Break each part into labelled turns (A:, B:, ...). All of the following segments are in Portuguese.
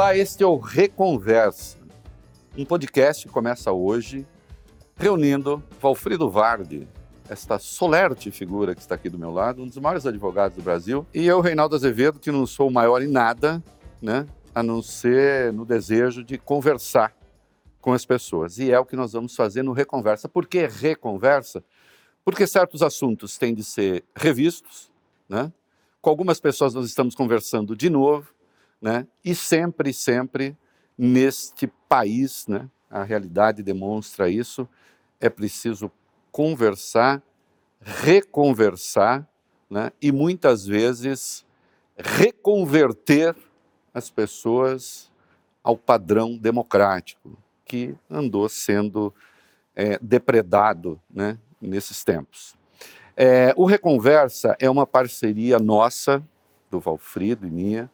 A: Olá, este é o Reconversa, um podcast que começa hoje reunindo Valfrido Vardi, esta solerte figura que está aqui do meu lado, um dos maiores advogados do Brasil, e eu, Reinaldo Azevedo, que não sou maior em nada, né, a não ser no desejo de conversar com as pessoas. E é o que nós vamos fazer no Reconversa. Por que Reconversa? Porque certos assuntos têm de ser revistos, né? com algumas pessoas nós estamos conversando de novo, né? e sempre, sempre neste país, né? a realidade demonstra isso, é preciso conversar, reconversar né? e muitas vezes reconverter as pessoas ao padrão democrático que andou sendo é, depredado né, nesses tempos. É, o Reconversa é uma parceria nossa, do Valfrido e minha,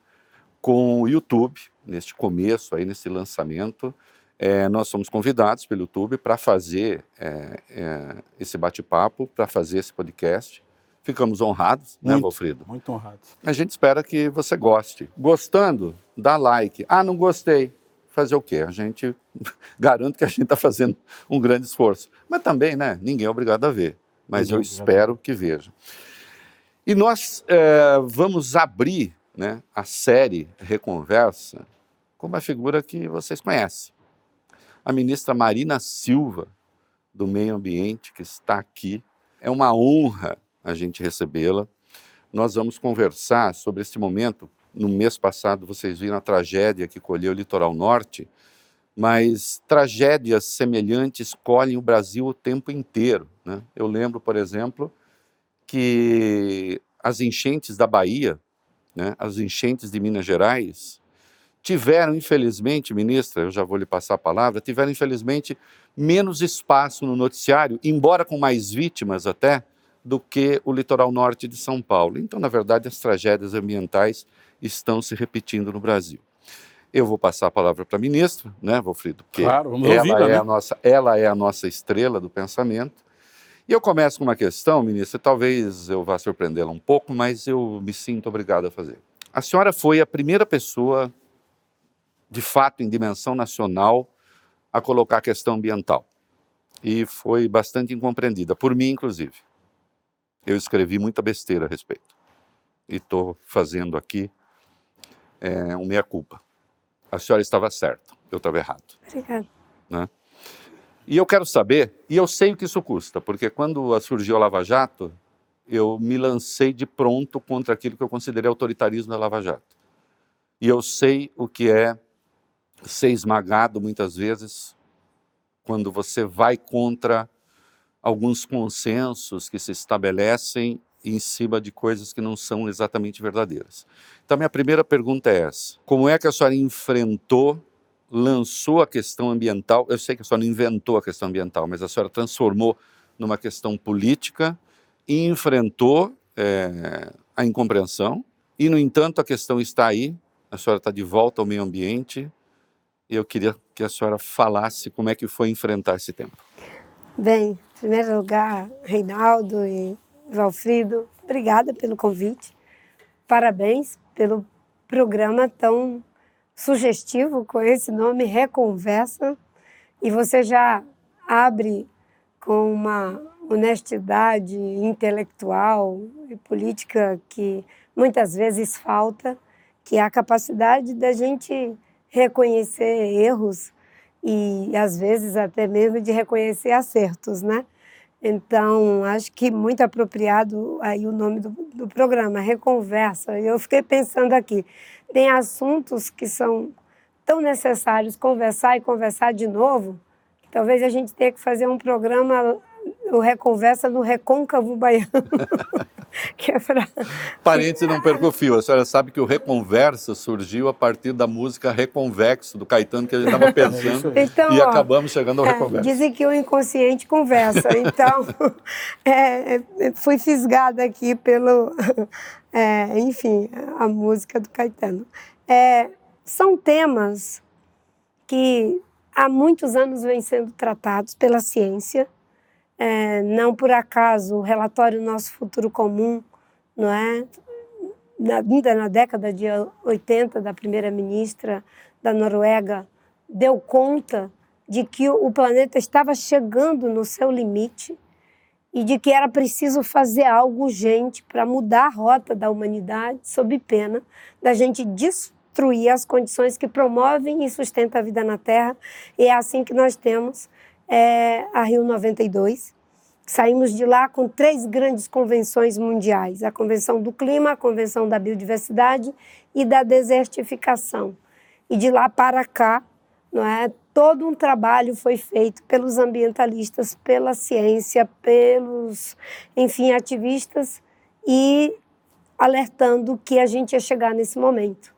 A: com o YouTube, neste começo, aí, nesse lançamento. É, nós somos convidados pelo YouTube para fazer é, é, esse bate-papo, para fazer esse podcast. Ficamos honrados, né, muito, né, Valfrido?
B: Muito honrados.
A: A gente espera que você goste. Gostando, dá like. Ah, não gostei. Fazer o quê? A gente garante que a gente está fazendo um grande esforço. Mas também, né? Ninguém é obrigado a ver. Mas eu espero que veja. E nós é, vamos abrir né, a série Reconversa com uma figura que vocês conhecem. A ministra Marina Silva, do Meio Ambiente, que está aqui. É uma honra a gente recebê-la. Nós vamos conversar sobre este momento. No mês passado, vocês viram a tragédia que colheu o litoral norte, mas tragédias semelhantes colhem o Brasil o tempo inteiro. Né? Eu lembro, por exemplo, que as enchentes da Bahia, né, as enchentes de Minas Gerais, tiveram, infelizmente, ministra, eu já vou lhe passar a palavra, tiveram, infelizmente, menos espaço no noticiário, embora com mais vítimas até, do que o litoral norte de São Paulo. Então, na verdade, as tragédias ambientais estão se repetindo no Brasil. Eu vou passar a palavra para a ministra, né, Valfrido?
B: Porque claro, vamos
A: ela,
B: ouvir,
A: é
B: né?
A: a nossa, ela é a nossa estrela do pensamento. E eu começo com uma questão, ministra, talvez eu vá surpreendê-la um pouco, mas eu me sinto obrigado a fazer. A senhora foi a primeira pessoa, de fato, em dimensão nacional, a colocar a questão ambiental. E foi bastante incompreendida, por mim, inclusive eu escrevi muita besteira a respeito. E estou fazendo aqui é, um meia-culpa. A senhora estava certa, eu estava errado.
C: Obrigada.
A: Né? E eu quero saber, e eu sei o que isso custa, porque quando surgiu a Lava Jato, eu me lancei de pronto contra aquilo que eu considerei autoritarismo da Lava Jato. E eu sei o que é ser esmagado muitas vezes quando você vai contra alguns consensos que se estabelecem em cima de coisas que não são exatamente verdadeiras. Então, minha primeira pergunta é essa: como é que a senhora enfrentou, lançou a questão ambiental? Eu sei que a senhora não inventou a questão ambiental, mas a senhora transformou numa questão política e enfrentou é, a incompreensão. E, no entanto, a questão está aí, a senhora está de volta ao meio ambiente, eu queria que a senhora falasse como é que foi enfrentar esse tempo.
C: Bem, em primeiro lugar, Reinaldo e Valfrido, obrigada pelo convite. Parabéns pelo programa tão sugestivo com esse nome, Reconversa. E você já abre com uma honestidade intelectual e política que muitas vezes falta, que é a capacidade da gente reconhecer erros e às vezes até mesmo de reconhecer acertos, né? Então, acho que muito apropriado aí o nome do, do programa, Reconversa. Eu fiquei pensando aqui, tem assuntos que são tão necessários conversar e conversar de novo, que talvez a gente tenha que fazer um programa o Reconversa no Recôncavo Baiano.
A: que é pra... Parênteses, não perca o fio. A senhora sabe que o Reconversa surgiu a partir da música Reconvexo, do Caetano, que a gente estava pensando, então, e ó, acabamos chegando ao é, Reconversa.
C: Dizem que o inconsciente conversa. Então, é, é, fui fisgada aqui pelo... É, enfim, a música do Caetano. É, são temas que há muitos anos vêm sendo tratados pela ciência, é, não por acaso o relatório Nosso Futuro Comum, não é? Na, ainda na década de 80 da primeira-ministra da Noruega deu conta de que o planeta estava chegando no seu limite e de que era preciso fazer algo urgente para mudar a rota da humanidade, sob pena da gente destruir as condições que promovem e sustentam a vida na Terra. E é assim que nós temos é, a Rio 92. Saímos de lá com três grandes convenções mundiais: a Convenção do Clima, a Convenção da Biodiversidade e da Desertificação. E de lá para cá, não é? Todo um trabalho foi feito pelos ambientalistas, pela ciência, pelos, enfim, ativistas e alertando que a gente ia chegar nesse momento.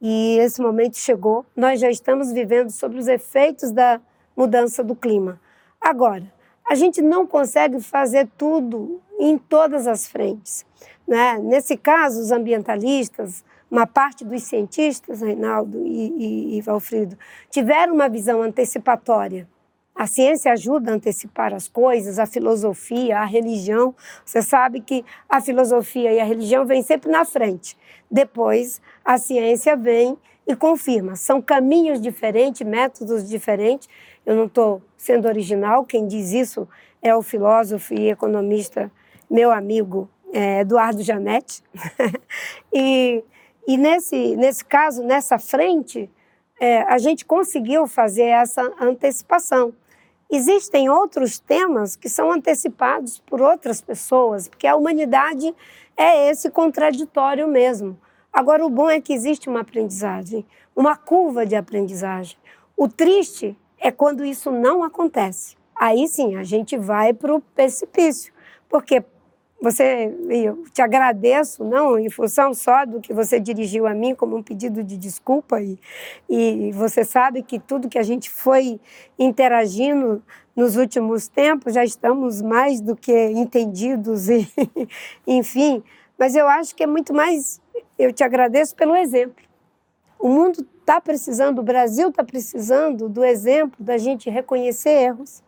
C: E esse momento chegou. Nós já estamos vivendo sobre os efeitos da mudança do clima. Agora, a gente não consegue fazer tudo em todas as frentes. Né? Nesse caso, os ambientalistas, uma parte dos cientistas, Reinaldo e, e, e Valfrido, tiveram uma visão antecipatória. A ciência ajuda a antecipar as coisas, a filosofia, a religião. Você sabe que a filosofia e a religião vêm sempre na frente. Depois, a ciência vem e confirma. São caminhos diferentes, métodos diferentes. Eu não estou sendo original, quem diz isso é o filósofo e economista, meu amigo é, Eduardo Janetti. e e nesse, nesse caso, nessa frente, é, a gente conseguiu fazer essa antecipação. Existem outros temas que são antecipados por outras pessoas, porque a humanidade é esse contraditório mesmo. Agora, o bom é que existe uma aprendizagem, uma curva de aprendizagem. O triste é quando isso não acontece. Aí sim, a gente vai para o precipício, porque você, eu te agradeço, não em função só do que você dirigiu a mim como um pedido de desculpa e, e você sabe que tudo que a gente foi interagindo nos últimos tempos já estamos mais do que entendidos e enfim, mas eu acho que é muito mais eu te agradeço pelo exemplo. O mundo está precisando, o Brasil está precisando do exemplo da gente reconhecer erros,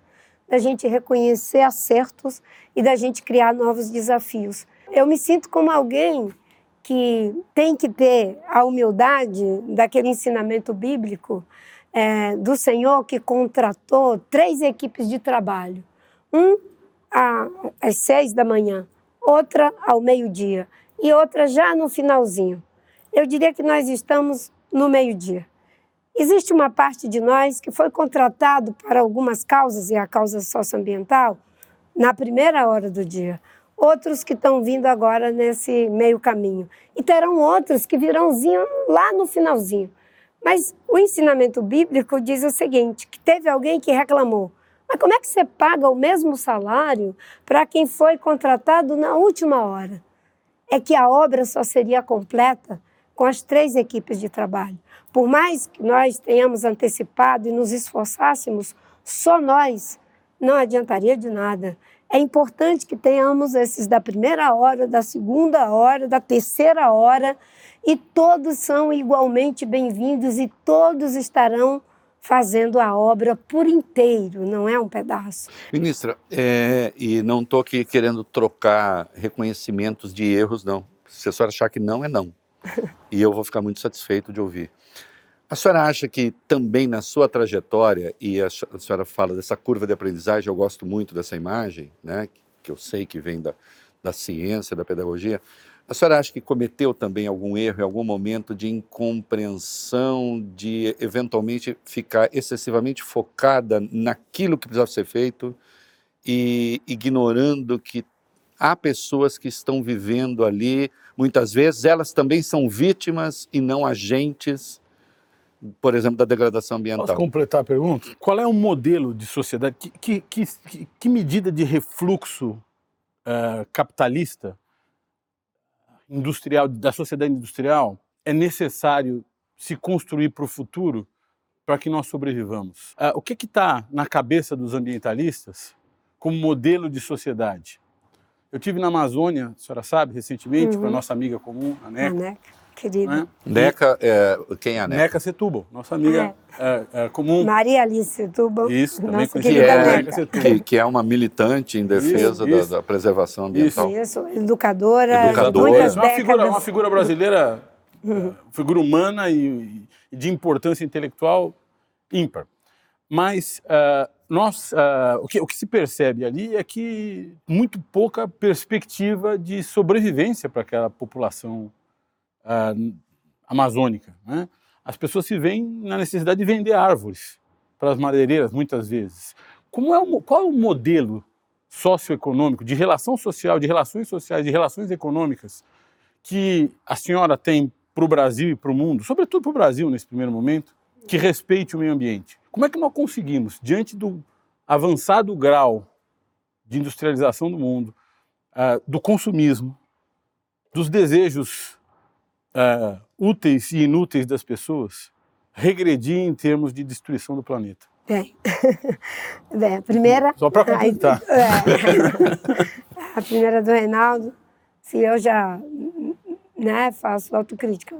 C: da gente reconhecer acertos e da gente criar novos desafios. Eu me sinto como alguém que tem que ter a humildade daquele ensinamento bíblico é, do Senhor que contratou três equipes de trabalho. Um às seis da manhã, outra ao meio-dia e outra já no finalzinho. Eu diria que nós estamos no meio-dia. Existe uma parte de nós que foi contratado para algumas causas, e a causa socioambiental, na primeira hora do dia. Outros que estão vindo agora nesse meio caminho. E terão outros que virão lá no finalzinho. Mas o ensinamento bíblico diz o seguinte: que teve alguém que reclamou. Mas como é que você paga o mesmo salário para quem foi contratado na última hora? É que a obra só seria completa com as três equipes de trabalho. Por mais que nós tenhamos antecipado e nos esforçássemos, só nós não adiantaria de nada. É importante que tenhamos esses da primeira hora, da segunda hora, da terceira hora, e todos são igualmente bem-vindos e todos estarão fazendo a obra por inteiro, não é um pedaço.
A: Ministra, é, e não estou aqui querendo trocar reconhecimentos de erros, não. Se a senhora achar que não, é não. E eu vou ficar muito satisfeito de ouvir. A senhora acha que também na sua trajetória, e a senhora fala dessa curva de aprendizagem, eu gosto muito dessa imagem, né, que eu sei que vem da, da ciência, da pedagogia, a senhora acha que cometeu também algum erro em algum momento de incompreensão, de eventualmente ficar excessivamente focada naquilo que precisava ser feito e ignorando que há pessoas que estão vivendo ali, muitas vezes elas também são vítimas e não agentes por exemplo, da degradação ambiental.
B: Posso completar a pergunta? Qual é o modelo de sociedade, que, que, que, que medida de refluxo uh, capitalista, industrial, da sociedade industrial, é necessário se construir para o futuro para que nós sobrevivamos? Uh, o que está na cabeça dos ambientalistas como modelo de sociedade? Eu tive na Amazônia, a senhora sabe, recentemente, uhum. para nossa amiga comum, a NECA. A NECA
C: querida. Né?
A: Neca, é, quem é a Neca?
B: Neca Setúbal, nossa amiga é. É, é comum.
C: Maria Alice Setúbal.
B: Isso, também
C: nossa
B: conhecida
A: que é, Neca que, que, é uma militante em defesa isso, isso. Da, da, preservação ambiental.
C: Isso, isso. educadora.
A: Educadora.
C: Muitas
B: uma, figura, uma figura brasileira, uhum. figura humana e, e de importância intelectual ímpar. Mas uh, nós, uh, o, que, o que se percebe ali é que muito pouca perspectiva de sobrevivência para aquela população uh, amazônica. Né? As pessoas se veem na necessidade de vender árvores para as madeireiras, muitas vezes. Como é o, qual é o modelo socioeconômico, de relação social, de relações sociais, de relações econômicas que a senhora tem para o Brasil e para o mundo, sobretudo para o Brasil nesse primeiro momento, que respeite o meio ambiente? Como é que nós conseguimos, diante do avançado grau de industrialização do mundo, uh, do consumismo, dos desejos uh, úteis e inúteis das pessoas, regredir em termos de destruição do planeta?
C: Bem, Bem a primeira.
B: Só para completar.
C: É, a primeira do Reinaldo, se eu já né, faço autocrítica.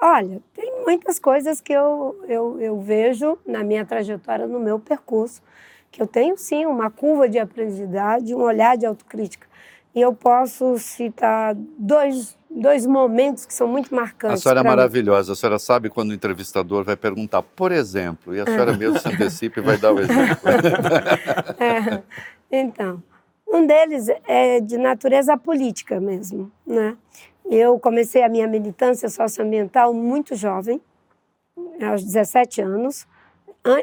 C: Olha, tem muitas coisas que eu, eu, eu vejo na minha trajetória, no meu percurso, que eu tenho sim uma curva de aprendizagem, um olhar de autocrítica. E eu posso citar dois, dois momentos que são muito marcantes.
A: A senhora é maravilhosa. Mim. A senhora sabe quando o entrevistador vai perguntar, por exemplo, e a senhora mesmo se antecipa e vai dar o exemplo.
C: é, então, um deles é de natureza política mesmo, né? Eu comecei a minha militância socioambiental muito jovem, aos 17 anos.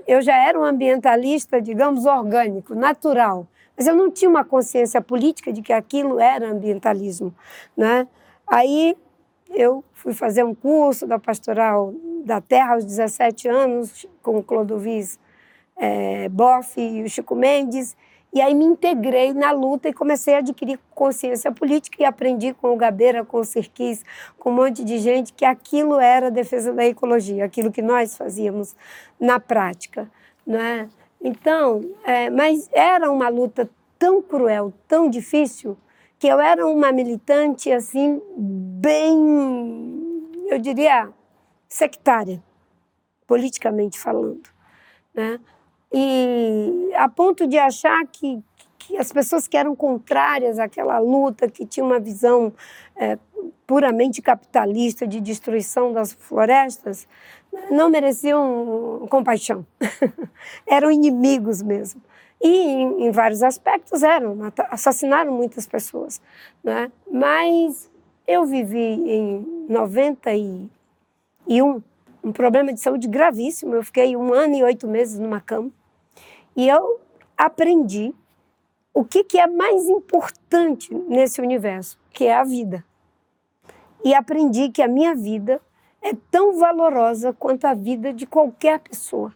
C: Eu já era um ambientalista, digamos, orgânico, natural, mas eu não tinha uma consciência política de que aquilo era ambientalismo, né? Aí eu fui fazer um curso da Pastoral da Terra aos 17 anos com o Clodovis é, Boff e o Chico Mendes e aí me integrei na luta e comecei a adquirir consciência política e aprendi com o Gabeira, com o Sirquis, com um monte de gente que aquilo era a defesa da ecologia, aquilo que nós fazíamos na prática, não é? Então, é, mas era uma luta tão cruel, tão difícil, que eu era uma militante assim bem, eu diria, sectária, politicamente falando, né? E a ponto de achar que, que as pessoas que eram contrárias àquela luta, que tinham uma visão é, puramente capitalista de destruição das florestas, não mereciam compaixão. eram inimigos mesmo. E, em, em, vários aspectos, eram, assassinaram muitas pessoas. Né? Mas eu vivi em 91 um problema de saúde gravíssimo. Eu fiquei um ano e oito meses numa cama. E eu aprendi o que, que é mais importante nesse universo, que é a vida. E aprendi que a minha vida é tão valorosa quanto a vida de qualquer pessoa.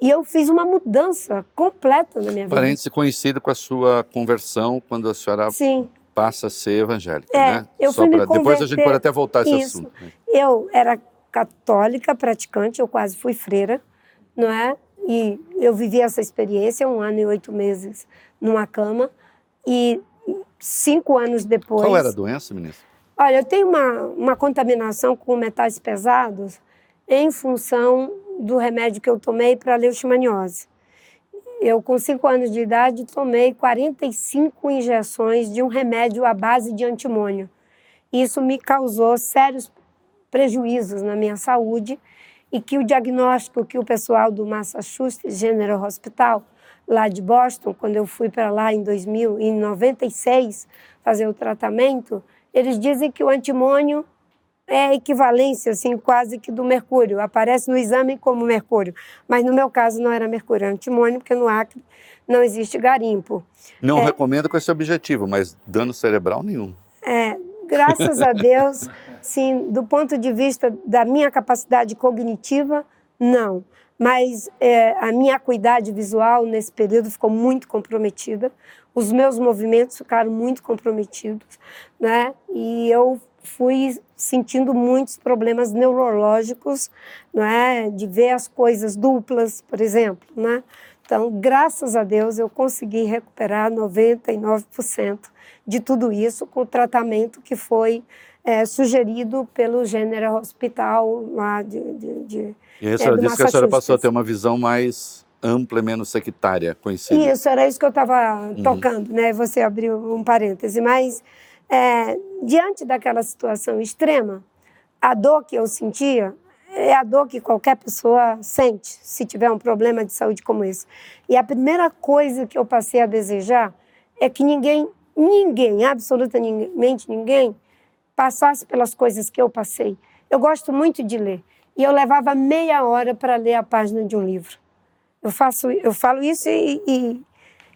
C: E eu fiz uma mudança completa na minha vida.
A: Parente conhecido com a sua conversão quando a senhora Sim. passa a ser evangélica,
C: é,
A: né?
C: Eu fui pra... me
A: Depois a gente pode até voltar a esse
C: Isso.
A: assunto. Né?
C: Eu era católica, praticante, eu quase fui freira, não é? E eu vivi essa experiência, um ano e oito meses numa cama, e cinco anos depois...
A: Qual era a doença, ministra?
C: Olha, eu tenho uma, uma contaminação com metais pesados em função do remédio que eu tomei para leishmaniose. Eu, com cinco anos de idade, tomei 45 injeções de um remédio à base de antimônio. Isso me causou sérios prejuízos na minha saúde e que o diagnóstico que o pessoal do Massachusetts General Hospital, lá de Boston, quando eu fui para lá em 2000, em 96, fazer o tratamento, eles dizem que o antimônio é a equivalência, assim, quase que do mercúrio. Aparece no exame como mercúrio. Mas no meu caso não era mercúrio, era antimônio, porque no Acre não existe garimpo.
A: Não
C: é,
A: recomendo com esse objetivo, mas dano cerebral nenhum.
C: É, graças a Deus, sim, do ponto de vista da minha capacidade cognitiva, não. Mas é, a minha acuidade visual nesse período ficou muito comprometida, os meus movimentos ficaram muito comprometidos, né? E eu fui sentindo muitos problemas neurológicos, não é? De ver as coisas duplas, por exemplo, né? Então, graças a Deus, eu consegui recuperar 99% de tudo isso com o tratamento que foi é, sugerido pelo General Hospital lá de, de, de
A: E a senhora é, disse que a senhora passou a ter uma visão mais ampla e menos sectária, conhecida.
C: Isso, era isso que eu estava uhum. tocando, né? Você abriu um parêntese, mas é, diante daquela situação extrema, a dor que eu sentia é a dor que qualquer pessoa sente se tiver um problema de saúde como esse. E a primeira coisa que eu passei a desejar é que ninguém, ninguém, absolutamente ninguém, passasse pelas coisas que eu passei. Eu gosto muito de ler e eu levava meia hora para ler a página de um livro. Eu faço, eu falo isso e, e,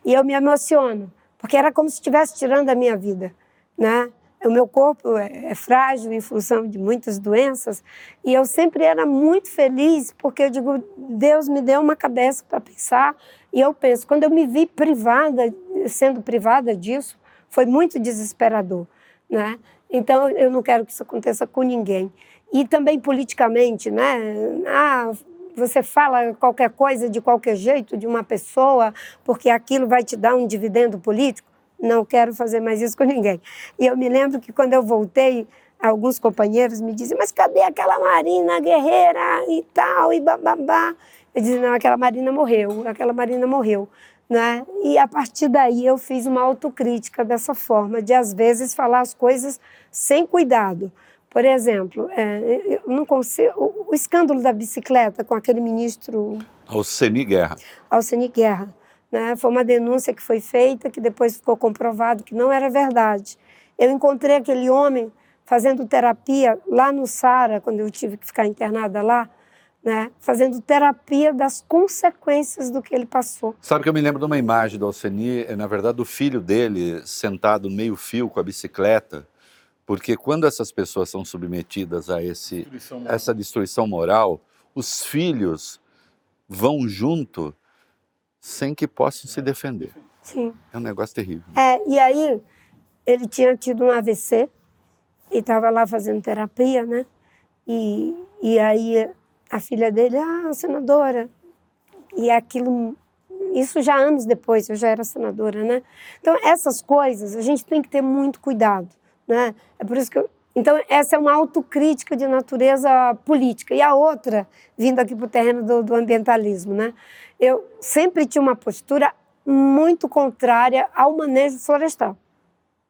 C: e eu me emociono, porque era como se estivesse tirando a minha vida, né? O meu corpo é, é, frágil em função de muitas doenças e eu sempre era muito feliz porque eu digo Deus me deu uma cabeça para pensar e eu penso quando eu me vi privada sendo privada disso foi muito desesperador, né? Então eu não quero que isso aconteça com ninguém e também politicamente, né? Ah, você fala qualquer coisa de qualquer jeito de uma pessoa porque aquilo vai te dar um dividendo político não quero fazer mais isso com ninguém. E eu me lembro que quando eu voltei, alguns companheiros me diziam, mas cadê aquela Marina guerreira e tal, e bababá. Eu dizia, não, aquela Marina morreu, aquela Marina morreu. Né? E a partir daí eu fiz uma autocrítica dessa forma, de às vezes falar as coisas sem cuidado. Por exemplo, é, eu não consigo, o, o escândalo da bicicleta com aquele ministro...
A: Alceni Guerra.
C: Alceni Guerra. Né? Foi uma denúncia que foi feita, que depois ficou comprovado que não era verdade. Eu encontrei aquele homem fazendo terapia lá no Sara, quando eu tive que ficar internada lá, né? fazendo terapia das consequências do que ele passou.
A: Sabe que eu me lembro de uma imagem do Alceni, é, na verdade, do filho dele sentado meio fio com a bicicleta, porque quando essas pessoas são submetidas a esse, destruição essa destruição moral, os filhos vão junto sem que possam se defender.
C: Sim.
A: É um negócio terrível.
C: É, e aí ele tinha tido um AVC e estava lá fazendo terapia, né? E, e aí a filha dele, ah, senadora. E aquilo, isso já anos depois, eu já era senadora, né? Então, essas coisas a gente tem que ter muito cuidado, né? É por isso que eu, então, essa é uma autocrítica de natureza política. E a outra, vindo aqui para o terreno do, do, ambientalismo, né? Eu sempre tinha uma postura muito contrária ao manejo florestal.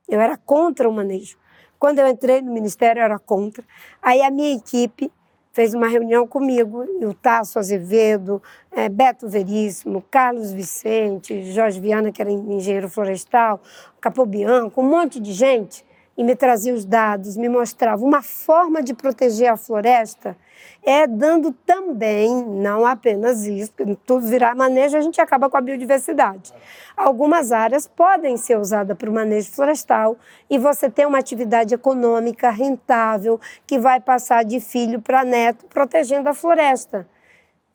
C: Eu era contra o manejo. Quando eu entrei no ministério, eu era contra. Aí a minha equipe fez uma reunião comigo, e o Tasso Azevedo, é, Beto Veríssimo, Carlos Vicente, Jorge Viana, que era engenheiro florestal, Capobianco, um monte de gente e me trazia os dados, me mostrava uma forma de proteger a floresta é dando também, não apenas isso, tudo virar manejo, a gente acaba com a biodiversidade. Algumas áreas podem ser usadas para o manejo florestal e você tem uma atividade econômica rentável que vai passar de filho para neto, protegendo a floresta.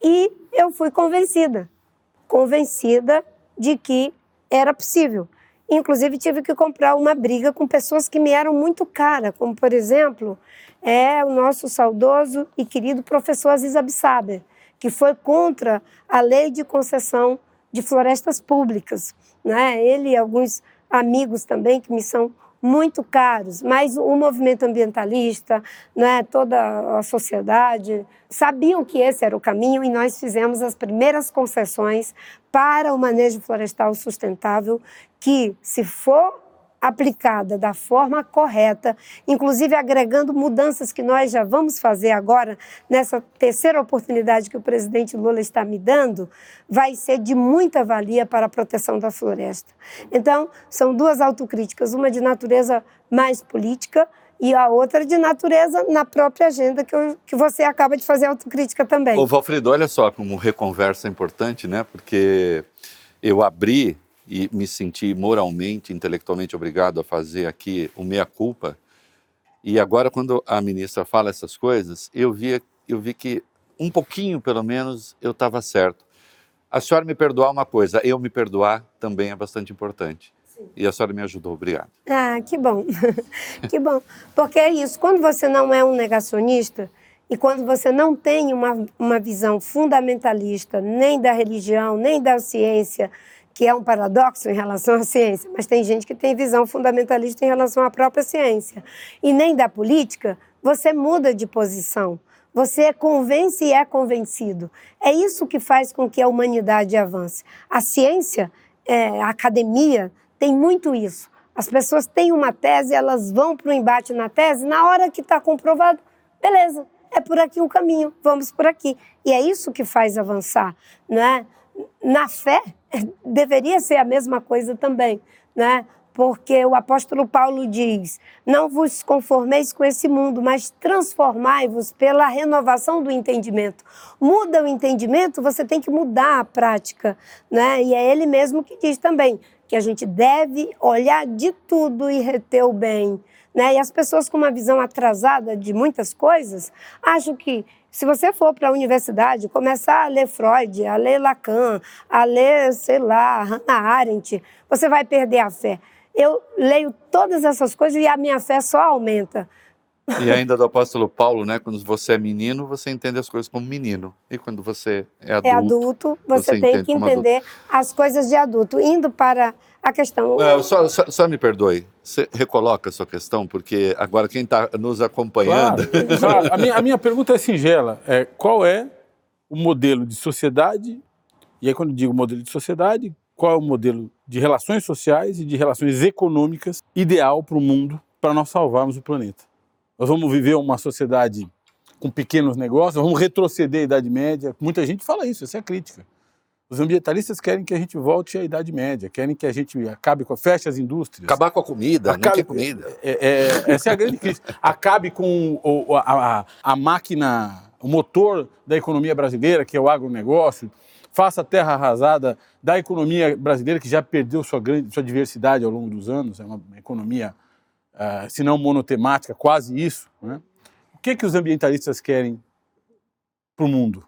C: E eu fui convencida, convencida de que era possível. Inclusive, tive que comprar uma briga com pessoas que me eram muito caras, como, por exemplo, é o nosso saudoso e querido professor Aziz Absaber, que foi contra a lei de concessão de florestas públicas. Né? Ele e alguns amigos também que me são muito caros, mas o movimento ambientalista, né, toda a sociedade, sabiam que esse era o caminho e nós fizemos as primeiras concessões para o manejo florestal sustentável, que, se for aplicada da forma correta, inclusive agregando mudanças que nós já vamos fazer agora, nessa terceira oportunidade que o presidente Lula está me dando, vai ser de muita valia para a proteção da floresta. Então, são duas autocríticas, uma de natureza mais política e a outra de natureza na própria agenda que, eu, que você acaba de fazer autocrítica também.
A: Ô, Valfrido, olha só como reconversa é importante, né? Porque eu abri e me senti moralmente, intelectualmente obrigado a fazer aqui o meia-culpa. E agora, quando a ministra fala essas coisas, eu vi, eu vi que um pouquinho, pelo menos, eu estava certo. A senhora me perdoar uma coisa, eu me perdoar também é bastante importante. Sim. E a senhora me ajudou, obrigado.
C: Ah, que bom, que bom. Porque é isso, quando você não é um negacionista e quando você não tem uma, uma visão fundamentalista nem da religião, nem da ciência, que é um paradoxo em relação à ciência, mas tem gente que tem visão fundamentalista em relação à própria ciência. E nem da política, você muda de posição. Você convence e é convencido. É isso que faz com que a humanidade avance. A ciência, é, a academia, tem muito isso. As pessoas têm uma tese, elas vão para o embate na tese, na hora que está comprovado, beleza, é por aqui o caminho, vamos por aqui. E é isso que faz avançar, né? Na fé, deveria ser a mesma coisa também, né? Porque o apóstolo Paulo diz: Não vos conformeis com esse mundo, mas transformai-vos pela renovação do entendimento. Muda o entendimento, você tem que mudar a prática. Né? E é ele mesmo que diz também que a gente deve olhar de tudo e reter o bem. Né? E as pessoas com uma visão atrasada de muitas coisas acham que se você for para a universidade, começar a ler Freud, a ler Lacan, a ler, sei lá, Hannah Arendt, você vai perder a fé. Eu leio todas essas coisas e a minha fé só aumenta.
A: E ainda do apóstolo Paulo, né? Quando você é menino, você entende as coisas como menino. E quando você é adulto,
C: é adulto você, você tem que entender as coisas de adulto. Indo para a questão.
A: É, só, só, só, me perdoe, você recoloca a sua questão, porque agora quem está nos acompanhando.
B: Claro, claro. A, minha, a, minha, pergunta é singela: é, qual é o modelo de sociedade? E aí, quando digo modelo de sociedade, qual é o modelo de relações sociais e de relações econômicas ideal para o mundo para nós salvarmos o planeta? Nós vamos viver uma sociedade com pequenos negócios, vamos retroceder à Idade Média. Muita gente fala isso, essa é a crítica. Os ambientalistas querem que a gente volte à Idade Média, querem que a gente acabe com, feche as indústrias.
A: Acabar com a comida, acabe, não comida.
B: É, é, essa é a grande crise. Acabe com o, a, a, a, máquina, o motor da economia brasileira, que é o agronegócio. Faça a terra arrasada da economia brasileira, que já perdeu sua, grande, sua diversidade ao longo dos anos. É uma economia uh, se não monotemática, quase isso. Né? O que, que os ambientalistas querem para o mundo?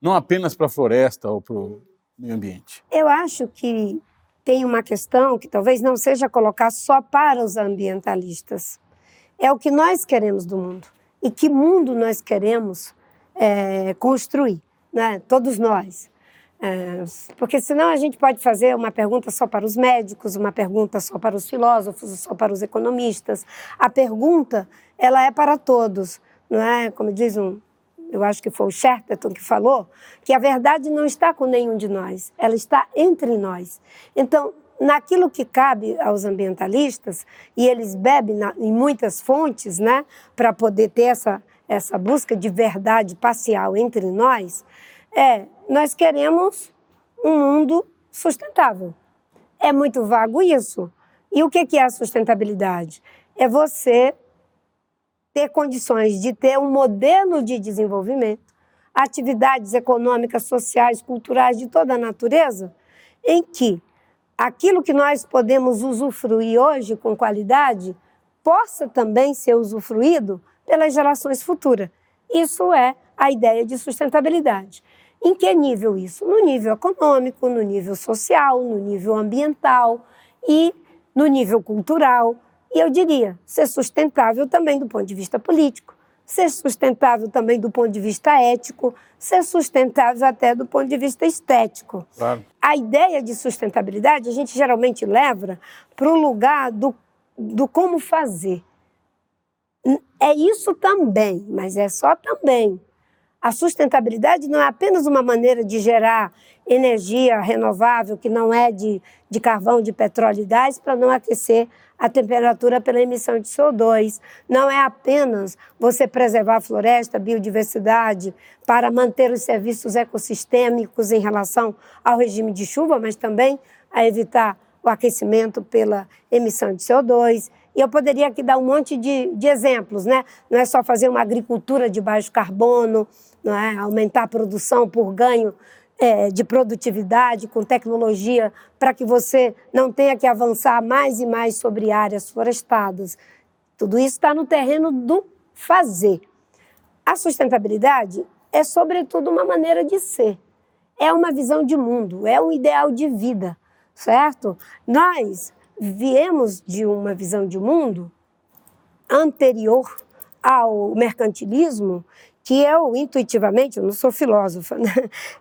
B: Não apenas para a floresta ou para o meio ambiente.
C: Eu acho que tem uma questão que talvez não seja colocar só para os ambientalistas. É o que nós queremos do mundo. E que mundo nós queremos é, construir, né? todos nós. É, porque senão a gente pode fazer uma pergunta só para os médicos, uma pergunta só para os filósofos, só para os economistas. A pergunta, ela é para todos, não é? Como diz um, eu acho que foi o Sherperton que falou, que a verdade não está com nenhum de nós, ela está entre nós. Então, naquilo que cabe aos ambientalistas, e eles bebem na, em muitas fontes, né, para poder ter essa, essa busca de verdade parcial entre nós, é nós queremos um mundo sustentável. É muito vago isso. E o que é a sustentabilidade? É você ter condições de ter um modelo de desenvolvimento, atividades econômicas, sociais, culturais de toda a natureza, em que aquilo que nós podemos usufruir hoje com qualidade possa também ser usufruído pelas gerações futuras. Isso é a ideia de sustentabilidade. Em que nível isso? No nível econômico, no nível social, no nível ambiental e no nível cultural. E eu diria, ser sustentável também do ponto de vista político, ser sustentável também do ponto de vista ético, ser sustentável até do ponto de vista estético. Claro. A ideia de sustentabilidade a gente geralmente leva para o lugar do, do como fazer. É isso também, mas é só também. A sustentabilidade não é apenas uma maneira de gerar energia renovável, que não é de, de carvão, de petróleo e gás, para não aquecer a temperatura pela emissão de CO2. Não é apenas você preservar a floresta, a biodiversidade, para manter os serviços ecossistêmicos em relação ao regime de chuva, mas também a evitar o aquecimento pela emissão de CO2. E eu poderia aqui dar um monte de, de exemplos, né? Não é só fazer uma agricultura de baixo carbono, não é? aumentar a produção por ganho é, de produtividade com tecnologia para que você não tenha que avançar mais e mais sobre áreas florestadas. Tudo isso está no terreno do fazer. A sustentabilidade é, sobretudo, uma maneira de ser. É uma visão de mundo, é um ideal de vida, certo? Nós viemos de uma visão de mundo anterior ao mercantilismo que eu, intuitivamente, eu não sou filósofa, né?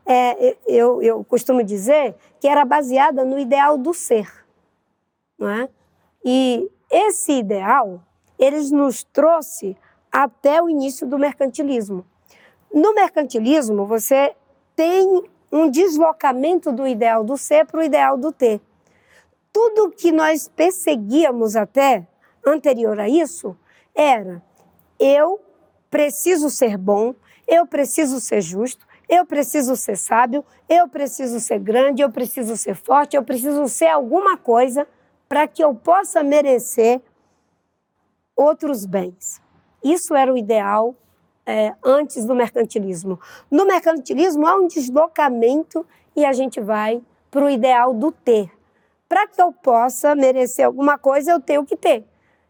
C: é, eu, eu costumo dizer que era baseada no ideal do ser. Não é? E esse ideal, eles nos trouxe até o início do mercantilismo. No mercantilismo, você tem um deslocamento do ideal do ser para o ideal do ter. Tudo que nós perseguíamos até anterior a isso era eu preciso ser bom, eu preciso ser justo, eu preciso ser sábio, eu preciso ser grande, eu preciso ser forte, eu preciso ser alguma coisa para que eu possa merecer outros bens. Isso era o ideal é, antes do mercantilismo. No mercantilismo há um deslocamento e a gente vai para o ideal do ter. Para que eu possa merecer alguma coisa, eu tenho que ter.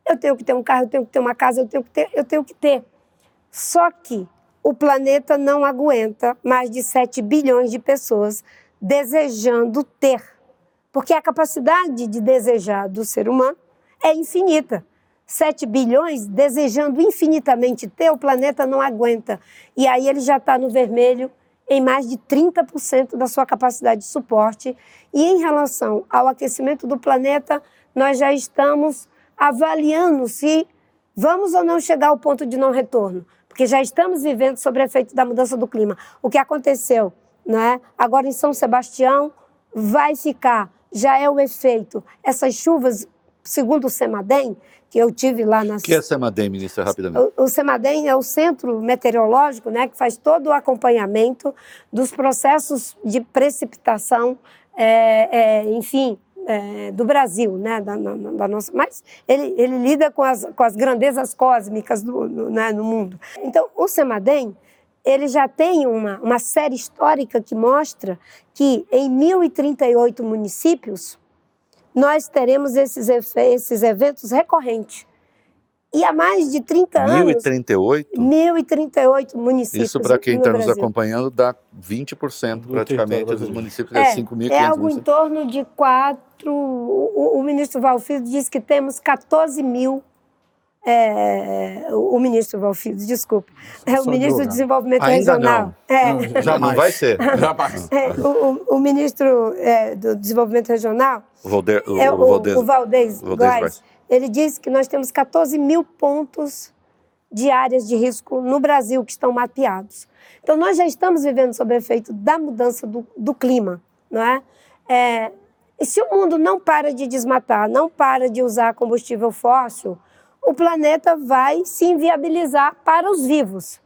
C: Eu tenho que ter um carro, eu tenho que ter uma casa, eu tenho que ter, eu tenho que ter. Só que o planeta não aguenta mais de 7 bilhões de pessoas desejando ter. Porque a capacidade de desejar do ser humano é infinita. 7 bilhões desejando infinitamente ter, o planeta não aguenta. E aí ele já está no vermelho em mais de 30% da sua capacidade de suporte. E em relação ao aquecimento do planeta, nós já estamos avaliando se vamos ou não chegar ao ponto de não retorno, porque já estamos vivendo sob o efeito da mudança do clima. O que aconteceu, né? Agora em São Sebastião vai ficar, já é o efeito. Essas chuvas, segundo o Semadem, que eu tive lá na.
A: O que é Semadem, ministra, rapidamente?
C: O, o Semadem é o centro meteorológico, né, que faz todo o acompanhamento dos processos de precipitação, é, é, enfim, é, do Brasil, né, da, da, nossa, mas ele, ele lida com as, com as grandezas cósmicas do, do né, no mundo. Então, o Semadem, ele já tem uma, uma série histórica que mostra que em 1038 municípios nós teremos esses, esses eventos recorrentes. E há mais de 30 anos.
A: 1038?
C: 1038 municípios.
A: Isso, para quem está nos
C: Brasil.
A: acompanhando, dá 20% praticamente dos municípios,
C: é,
A: é 5.500
C: É algo em torno de 4. O, o ministro Valfrido disse que temos 14 mil. É, o ministro Valfrido, desculpe. É o ministro do Desenvolvimento
A: Ainda
C: Regional.
A: Não.
C: É.
A: Não, já não vai ser.
C: É, o, o, ministro é, do Desenvolvimento Regional,
A: o, Valder, o,
C: é, o,
A: Valdez,
C: o Valdez,
A: Valdez
C: Góes, ele disse que nós temos 14 mil pontos de áreas de risco no Brasil que estão mapeados. Então, nós já estamos vivendo sob o efeito da mudança do, do clima, não é? é? E se o mundo não para de desmatar, não para de usar combustível fóssil, o planeta vai se inviabilizar para os vivos,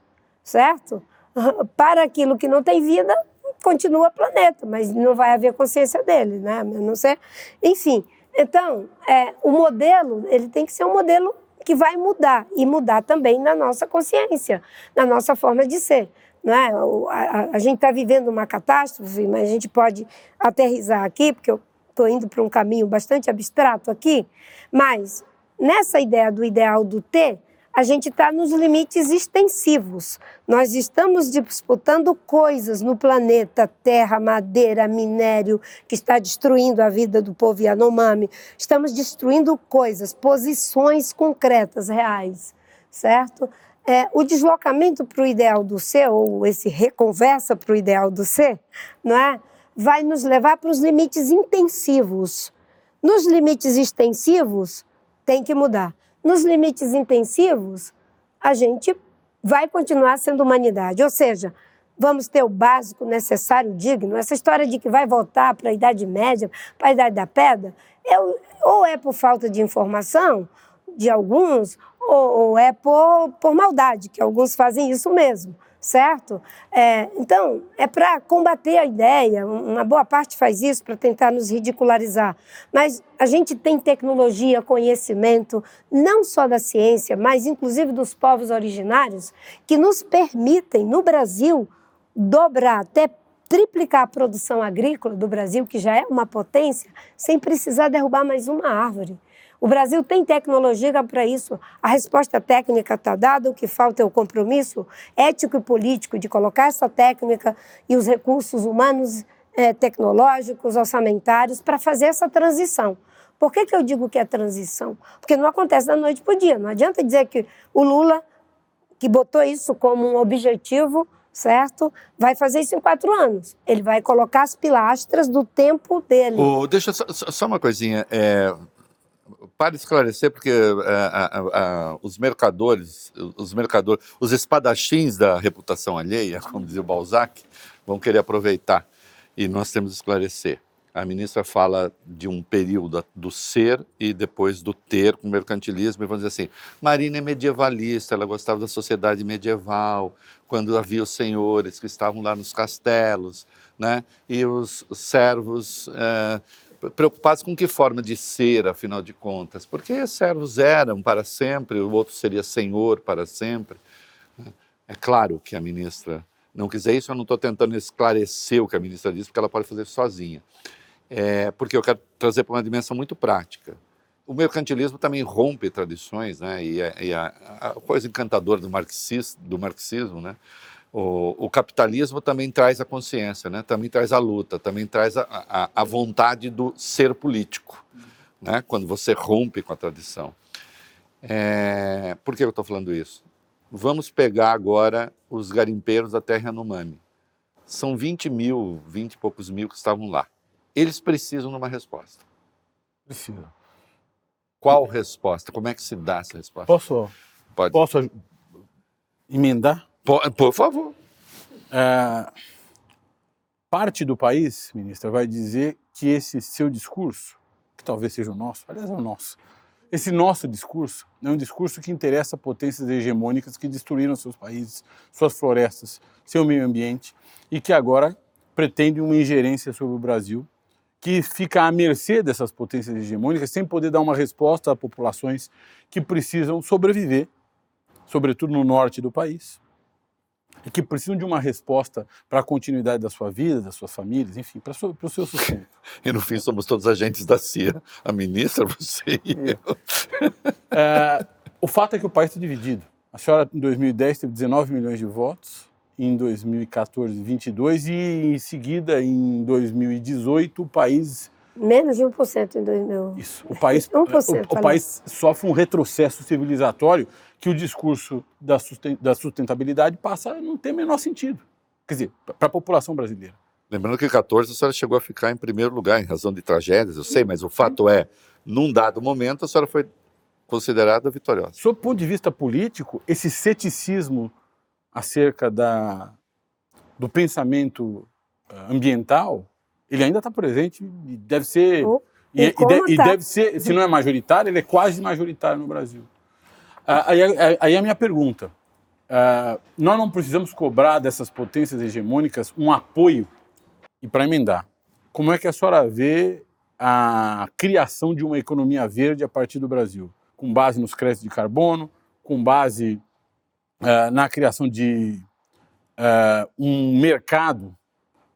C: certo? Para aquilo que não tem vida, continua planeta, mas não vai haver consciência dele, né? Não sei. Enfim, então, é, o modelo, ele tem que ser um modelo que vai mudar e mudar também na nossa consciência, na nossa forma de ser. Não é? a, a, a gente está vivendo uma catástrofe, mas a gente pode aterrizar aqui, porque eu estou indo para um caminho bastante abstrato aqui, mas nessa ideia do ideal do ter, a gente está nos limites extensivos. Nós estamos disputando coisas no planeta, terra, madeira, minério, que está destruindo a vida do povo Yanomami. Estamos destruindo coisas, posições concretas, reais, certo? É, o deslocamento para o ideal do ser, ou esse reconversa para o ideal do ser, não é? vai nos levar para os limites intensivos. Nos limites extensivos, tem que mudar. Nos limites intensivos, a gente vai continuar sendo humanidade. Ou seja, vamos ter o básico, necessário, digno. Essa história de que vai voltar para a Idade Média, para a Idade da Pedra, é, ou é por falta de informação de alguns, ou, ou é por, por maldade, que alguns fazem isso mesmo certo? É, então, é para combater a ideia, uma boa parte faz isso para tentar nos ridicularizar, mas a gente tem tecnologia, conhecimento, não só da ciência, mas inclusive dos povos originários, que nos permitem, no Brasil, dobrar, até triplicar a produção agrícola do Brasil, que já é uma potência, sem precisar derrubar mais uma árvore. O Brasil tem tecnologia para isso. A resposta técnica está dada, o que falta é o compromisso ético e político de colocar essa técnica e os recursos humanos, eh, tecnológicos, orçamentários para fazer essa transição. Por que, que eu digo que é transição? Porque não acontece da noite para o dia. Não adianta dizer que o Lula, que botou isso como um objetivo, certo? Vai fazer isso em quatro anos. Ele vai colocar as pilastras do tempo dele.
A: Oh, deixa só, só, uma coisinha. É, para esclarecer, porque uh, os mercadores, os mercadores, os espadachins da reputação alheia, como dizia o Balzac, vão querer aproveitar e nós temos que esclarecer. a ministra fala de um período do ser e depois do ter com o mercantilismo, e vamos dizer assim, Marina é medievalista, ela gostava da sociedade medieval, quando havia os senhores que estavam lá nos castelos, né? e os servos é, preocupados com que forma de ser, afinal de contas, porque servos eram para sempre, o outro seria senhor para sempre. Né? É claro que a ministra não quiser isso, eu não estou tentando esclarecer o que a ministra disse, porque ela pode fazer sozinha é, porque eu quero trazer para uma dimensão muito prática. O mercantilismo também rompe tradições, né? E, a, e a, a coisa encantadora do do marxismo né? O, o, capitalismo também traz a consciência, né? Também traz a luta, também traz a, a, a vontade do ser político, né? Quando você rompe com a tradição. É, por que eu estou falando isso? Vamos pegar agora os garimpeiros da Terra Yanomami. São 20 mil, 20 e poucos mil que estavam lá. Eles precisam de uma resposta.
B: Precisam.
A: Qual resposta? Como é que se dá essa resposta?
B: Posso, Pode. posso emendar?
A: Por, por favor.
B: É, parte do país, ministra, vai dizer que esse seu discurso, que talvez seja o nosso, aliás, é o nosso, esse nosso discurso é um discurso que interessa potências hegemônicas que destruíram seus países, suas florestas, seu meio ambiente e que agora pretendem uma ingerência sobre o Brasil que fica à mercê dessas potências hegemônicas, sem poder dar uma resposta a populações que precisam sobreviver, sobretudo no norte do país, e que precisam de uma resposta para a continuidade da sua vida, das suas famílias, enfim, para, o seu sustento.
A: E no fim somos todos agentes da CIA, a ministra, você e é. eu.
B: É, o fato é que o país está dividido. A senhora, em 2010, teve 19 milhões de votos, em 2014, 22 e em seguida em 2018 o país
C: menos de 1% em 2000.
B: Isso. O país 1%, o, o país sofre um retrocesso civilizatório que o discurso da, da sustentabilidade passa a não ter menor sentido. Quer dizer, para a população brasileira.
A: Lembrando que em 14 a senhora chegou a ficar em primeiro lugar em razão de tragédias, eu sei, mas o fato é, num dado momento a senhora foi considerada vitoriosa.
B: Sob o ponto de vista político, esse ceticismo acerca da, do pensamento eh, ambiental, ele ainda está presente e deve ser. Oh, e, e, de, e, tá? deve ser, se não é majoritário, ele é quase majoritário no Brasil. Ah, aí, aí, a minha pergunta: ah, nós não precisamos cobrar dessas potências hegemônicas um apoio? E para emendar, como é que a senhora vê a criação de uma economia verde a partir do Brasil? Com base nos créditos de carbono, com base uh, na criação de uh, um mercado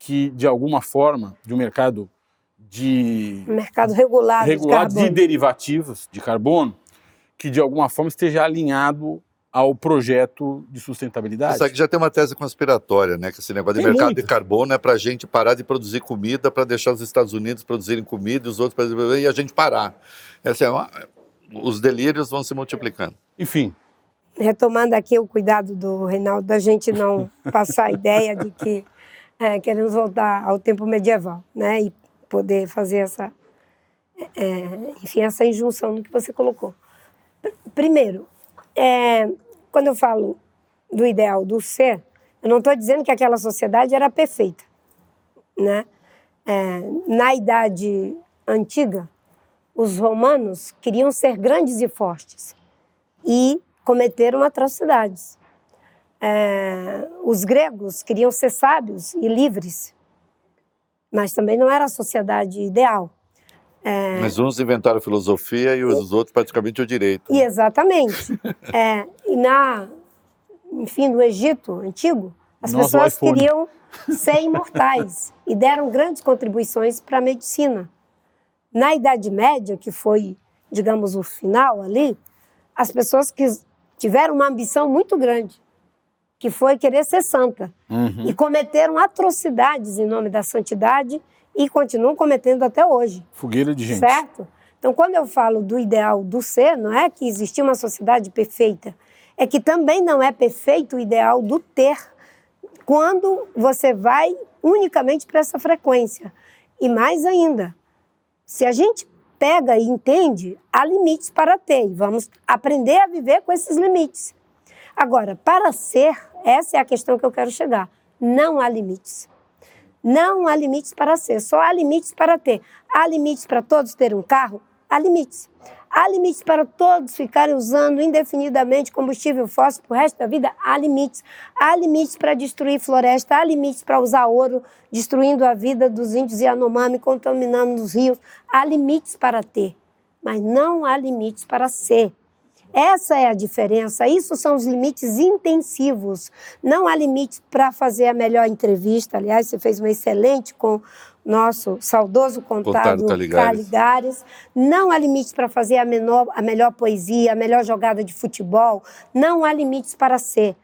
B: que, de alguma forma, de um mercado de
C: mercado regulado,
B: regulado de, de derivativos de carbono, que de alguma forma esteja alinhado ao projeto de sustentabilidade.
A: Só que já tem uma tese conspiratória, né? Que esse negócio de tem mercado muito. de carbono é para a gente parar de produzir comida, para deixar os Estados Unidos produzirem comida e os outros e a gente parar. É uma... os delírios vão se multiplicando.
B: Enfim,
C: retomando aqui o cuidado do Reinaldo, da gente não passar a ideia de que é, queremos voltar ao tempo medieval, né? E poder fazer essa, é, enfim, essa injunção que você colocou. Primeiro, é, quando eu falo do ideal do ser, eu não estou dizendo que aquela sociedade era perfeita, né? É, na idade antiga, os romanos queriam ser grandes e fortes e cometeram atrocidades. É, os gregos queriam ser sábios e livres, mas também não era a sociedade ideal.
A: É, mas uns inventaram filosofia e os e, outros praticamente o direito.
C: E exatamente. é, e na, enfim, no Egito antigo, as Nossa, pessoas queriam ser imortais e deram grandes contribuições para a medicina. Na Idade Média, que foi, digamos, o final ali, as pessoas que tiveram uma ambição muito grande, que foi querer ser santa. Uhum. E cometeram atrocidades em nome da santidade e continuam cometendo até hoje.
B: Fogueira de gente.
C: Certo? Então, quando eu falo do ideal do ser, não é que existia uma sociedade perfeita, é que também não é perfeito o ideal do ter quando você vai unicamente para essa frequência. E mais ainda, se a gente pega e entende, há limites para ter e vamos aprender a viver com esses limites. Agora, para ser, essa é a questão que eu quero chegar. Não há limites. Não há limites para ser, só há limites para ter. Há limites para todos terem um carro? Há limites. Há limites para todos ficarem usando indefinidamente combustível fóssil para o resto da vida? Há limites. Há limites para destruir floresta, há limites para usar ouro, destruindo a vida dos índios Yanomami, contaminando os rios. Há limites para ter, mas não há limites para ser. Essa é a diferença. Isso são os limites intensivos. Não há limite para fazer a melhor entrevista. Aliás, você fez uma excelente com nosso saudoso contado Caligares. Caligares. Não há limites para fazer a, menor, a melhor poesia, a melhor jogada de futebol. Não há limites para ser.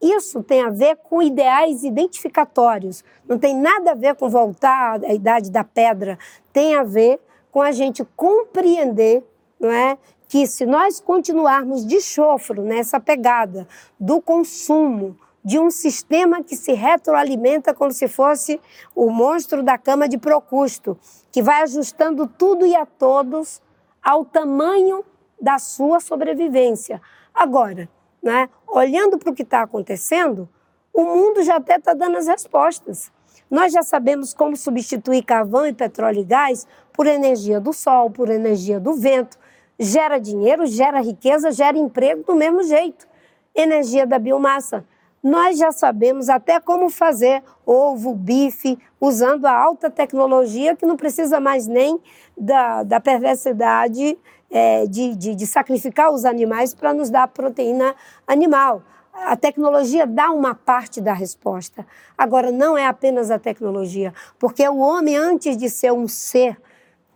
C: Isso tem a ver com ideais identificatórios. Não tem nada a ver com voltar à idade da pedra. Tem a ver com a gente compreender não é, que se nós continuarmos de chofro nessa pegada do consumo, de um sistema que se retroalimenta como se fosse o monstro da cama de Procusto, que vai ajustando tudo e a todos ao tamanho da sua sobrevivência. Agora, né, olhando para o que está acontecendo, o mundo já até está dando as respostas. Nós já sabemos como substituir carvão e petróleo e gás por energia do sol, por energia do vento, gera dinheiro, gera riqueza, gera emprego do mesmo jeito. Energia da biomassa. Nós já sabemos até como fazer ovo, bife, usando a alta tecnologia, que não precisa mais nem da, da perversidade é, de, de, de sacrificar os animais para nos dar proteína animal. A tecnologia dá uma parte da resposta. Agora, não é apenas a tecnologia, porque o homem, antes de ser um ser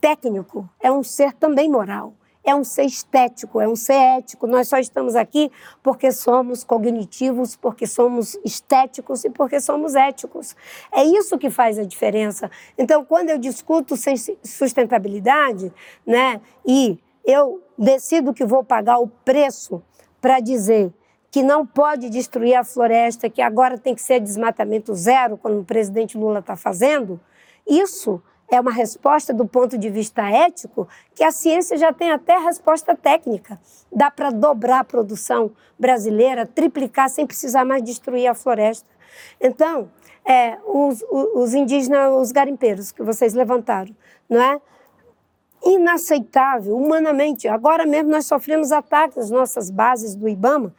C: técnico, é um ser também moral é um ser estético, é um ser ético. Nós só estamos aqui porque somos cognitivos, porque somos estéticos e porque somos éticos. É isso que faz a diferença. Então, quando eu discuto sustentabilidade, né, e eu decido que vou pagar o preço para dizer que não pode destruir a floresta, que agora tem que ser desmatamento zero, como o presidente Lula está fazendo, isso é uma resposta do ponto de vista ético que a ciência já tem até resposta técnica. Dá para dobrar a produção brasileira, triplicar sem precisar mais destruir a floresta. Então, é, os, os indígenas, os garimpeiros que vocês levantaram, não é? Inaceitável, humanamente. Agora mesmo nós sofremos ataques às nossas bases do IBAMA,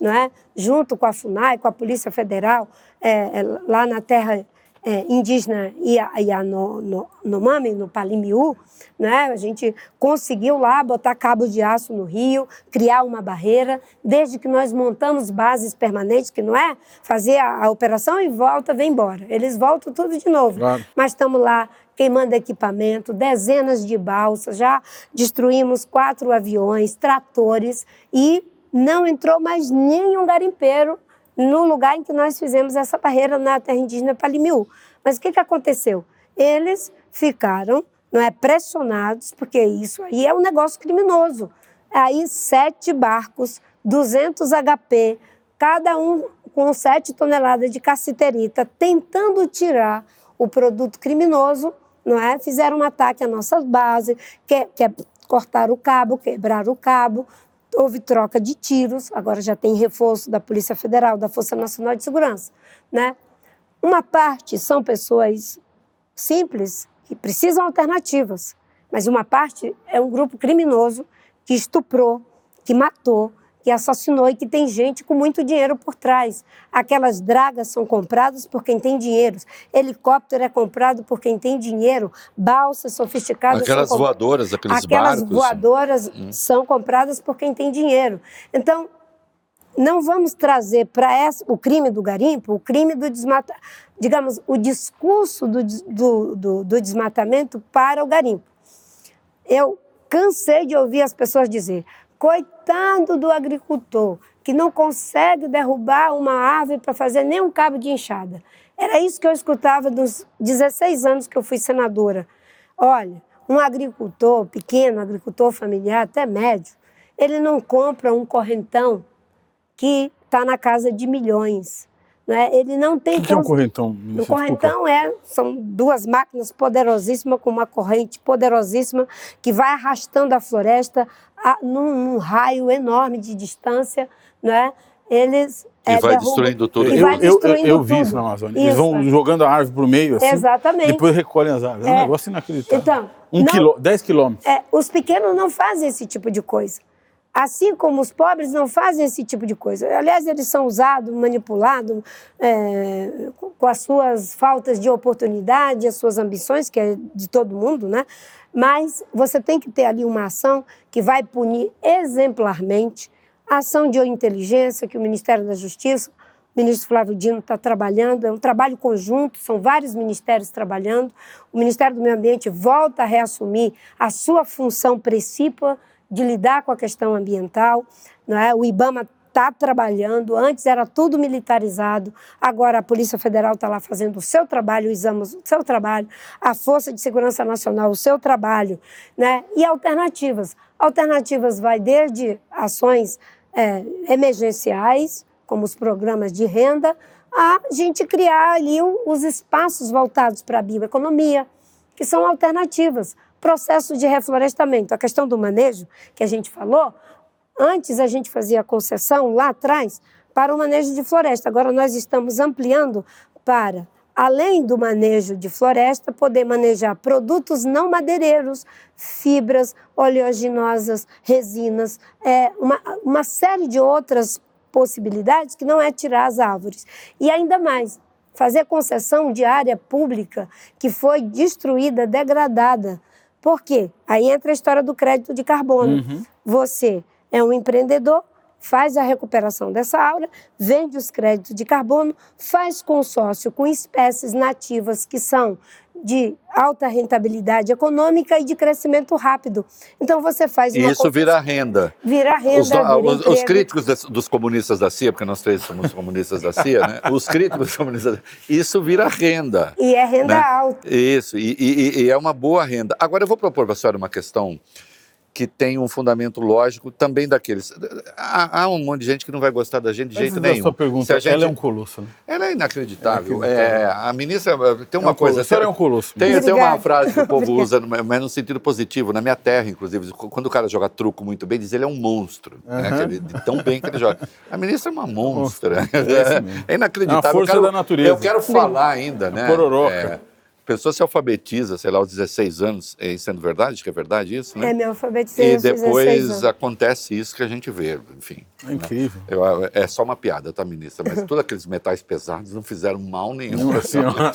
C: não é? junto com a FUNAI, com a Polícia Federal, é, é lá na terra é, indígena Yanomami, no Palimiú, né? a gente conseguiu lá botar cabo de aço no rio, criar uma barreira, desde que nós montamos bases permanentes, que não é fazer a, a operação e volta, vem embora. Eles voltam tudo de novo. Claro. Mas estamos lá queimando equipamento, dezenas de balsas, já destruímos quatro aviões, tratores e não entrou mais nenhum garimpeiro no lugar em que nós fizemos essa barreira na terra indígena Palimiú. Mas o que, que aconteceu? Eles ficaram não é, pressionados, porque isso aí é um negócio criminoso. Aí sete barcos, 200 HP, cada um com sete toneladas de cassiterita, tentando tirar o produto criminoso, não é? Fizeram um ataque à nossa base, que, que é cortar o cabo, quebrar o cabo, houve troca de tiros, agora já tem reforço da Polícia Federal, da Força Nacional de Segurança. Né? Uma parte são pessoas simples que precisam alternativas, mas uma parte é um grupo criminoso que estuprou, que matou, que assassinou e que tem gente com muito dinheiro por trás. Aquelas dragas são compradas por quem tem dinheiro, helicóptero é comprado por quem tem dinheiro, balsas sofisticadas.
A: Aquelas
C: são
A: voadoras, aqueles
C: Aquelas
A: barcos.
C: voadoras hum. são compradas por quem tem dinheiro. Então, não vamos trazer para o crime do garimpo, o crime do desmatamento, digamos, o discurso do, do, do, do desmatamento para o garimpo. Eu cansei de ouvir as pessoas dizer: Coitado do agricultor que não consegue derrubar uma árvore para fazer nem um cabo de enxada. Era isso que eu escutava dos 16 anos que eu fui senadora. Olha, um agricultor pequeno, agricultor familiar, até médio, ele não compra um correntão que está na casa de milhões. Né? Ele não tem.
B: O que, é um correntão?
C: O correntão é, são duas máquinas poderosíssimas com uma corrente poderosíssima que vai arrastando a floresta a, num, num, raio enorme de distância, né? eles
A: e
C: é,
A: vai
C: derrubam-
A: destruindo tudo.
B: Eu,
C: vai
B: eu, eu,
C: destruindo
B: eu vi
C: tudo.
B: isso na Amazônia. Eles vão
C: Isso.
B: jogando a árvore pro meio, assim,
C: Exatamente.
B: depois recolhem as árvores. É um
C: É.
B: negócio inacreditável.
C: Então,
B: um
C: não-
B: quilô, 10 quilômetros.
C: É, os pequenos não fazem esse tipo de coisa. Assim como os pobres não fazem esse tipo de coisa. Aliás, eles são usados, manipulados é, com- com as suas faltas de oportunidade, as suas ambições, que é de todo mundo, né? Mas você tem que ter ali uma ação que vai punir exemplarmente a ação de inteligência que o Ministério da Justiça, o ministro Flávio Dino está trabalhando, é um trabalho conjunto, são vários ministérios trabalhando. O Ministério do Meio Ambiente volta a reassumir a sua função principal de lidar com a questão ambiental. Não é? O IBAMA está trabalhando, antes era tudo militarizado, agora a Polícia Federal está lá fazendo o seu trabalho, o Examas o seu trabalho, a Força de Segurança Nacional o seu trabalho, né? e alternativas. Alternativas vai desde ações é, emergenciais, como os programas de renda, a gente criar ali os espaços voltados para a bioeconomia, que são alternativas. Processo de reflorestamento. A questão do manejo, que a gente falou, antes a gente fazia concessão lá atrás para o manejo de floresta. Agora nós estamos ampliando para, além do manejo de floresta, poder manejar produtos não madeireiros, fibras oleaginosas, resinas, é, uma, uma série de outras possibilidades que não é tirar as árvores. E ainda mais, fazer concessão de área pública que foi destruída, degradada. Por quê? Aí entra a história do crédito de carbono.
B: Uhum.
C: Você é um empreendedor, faz a recuperação dessa área, vende os créditos de carbono, faz consórcio com espécies nativas que são de alta rentabilidade econômica e de crescimento rápido. Então você faz
A: E isso vira renda.
C: vira renda,
A: Os,
C: vira
A: os- os críticos dos comunistas da CIA, porque nós três somos comunistas da CIA, né? Os críticos dos comunistas, da- isso vira renda.
C: E é renda
A: né?
C: alta.
A: Isso, e, e- e é uma boa renda. Agora eu vou propor para a senhora uma questão que tem um fundamento lógico também daqueles. Há, há um monte de gente que não vai gostar da gente de jeito
B: da
A: nenhum.
B: sua pergunta,
A: Se a gente-
B: ela é um colosso. Né?
A: Ela é inacreditável.
B: É inacreditável.
A: É, a ministra tem uma
B: é um
A: coisa.
B: Colosso. A senhora é um colosso.
A: Tem, tem uma frase que o povo usa, mas no sentido positivo. Na minha terra, inclusive, quando o cara joga truco muito bem, diz ele é um monstro. né,
B: Aham.
A: que ele- tão bem que ele joga. A ministra é uma monstra.
B: É.
A: É inacreditável.
B: É uma força
A: eu quero,
B: da natureza.
A: Eu quero falar ainda, né?
B: pororoca.
A: É, a pessoa se alfabetiza, sei lá, aos 16 anos, é, sendo verdade, acho que é verdade isso, né?
C: É, me alfabetizei
A: e
C: aos 16
A: depois
C: anos.
A: acontece isso que a gente vê, enfim.
B: É incrível.
A: Eu- é só uma piada, tá, ministra? Mas todos aqueles metais pesados não fizeram mal nenhum.
B: Minha senhora.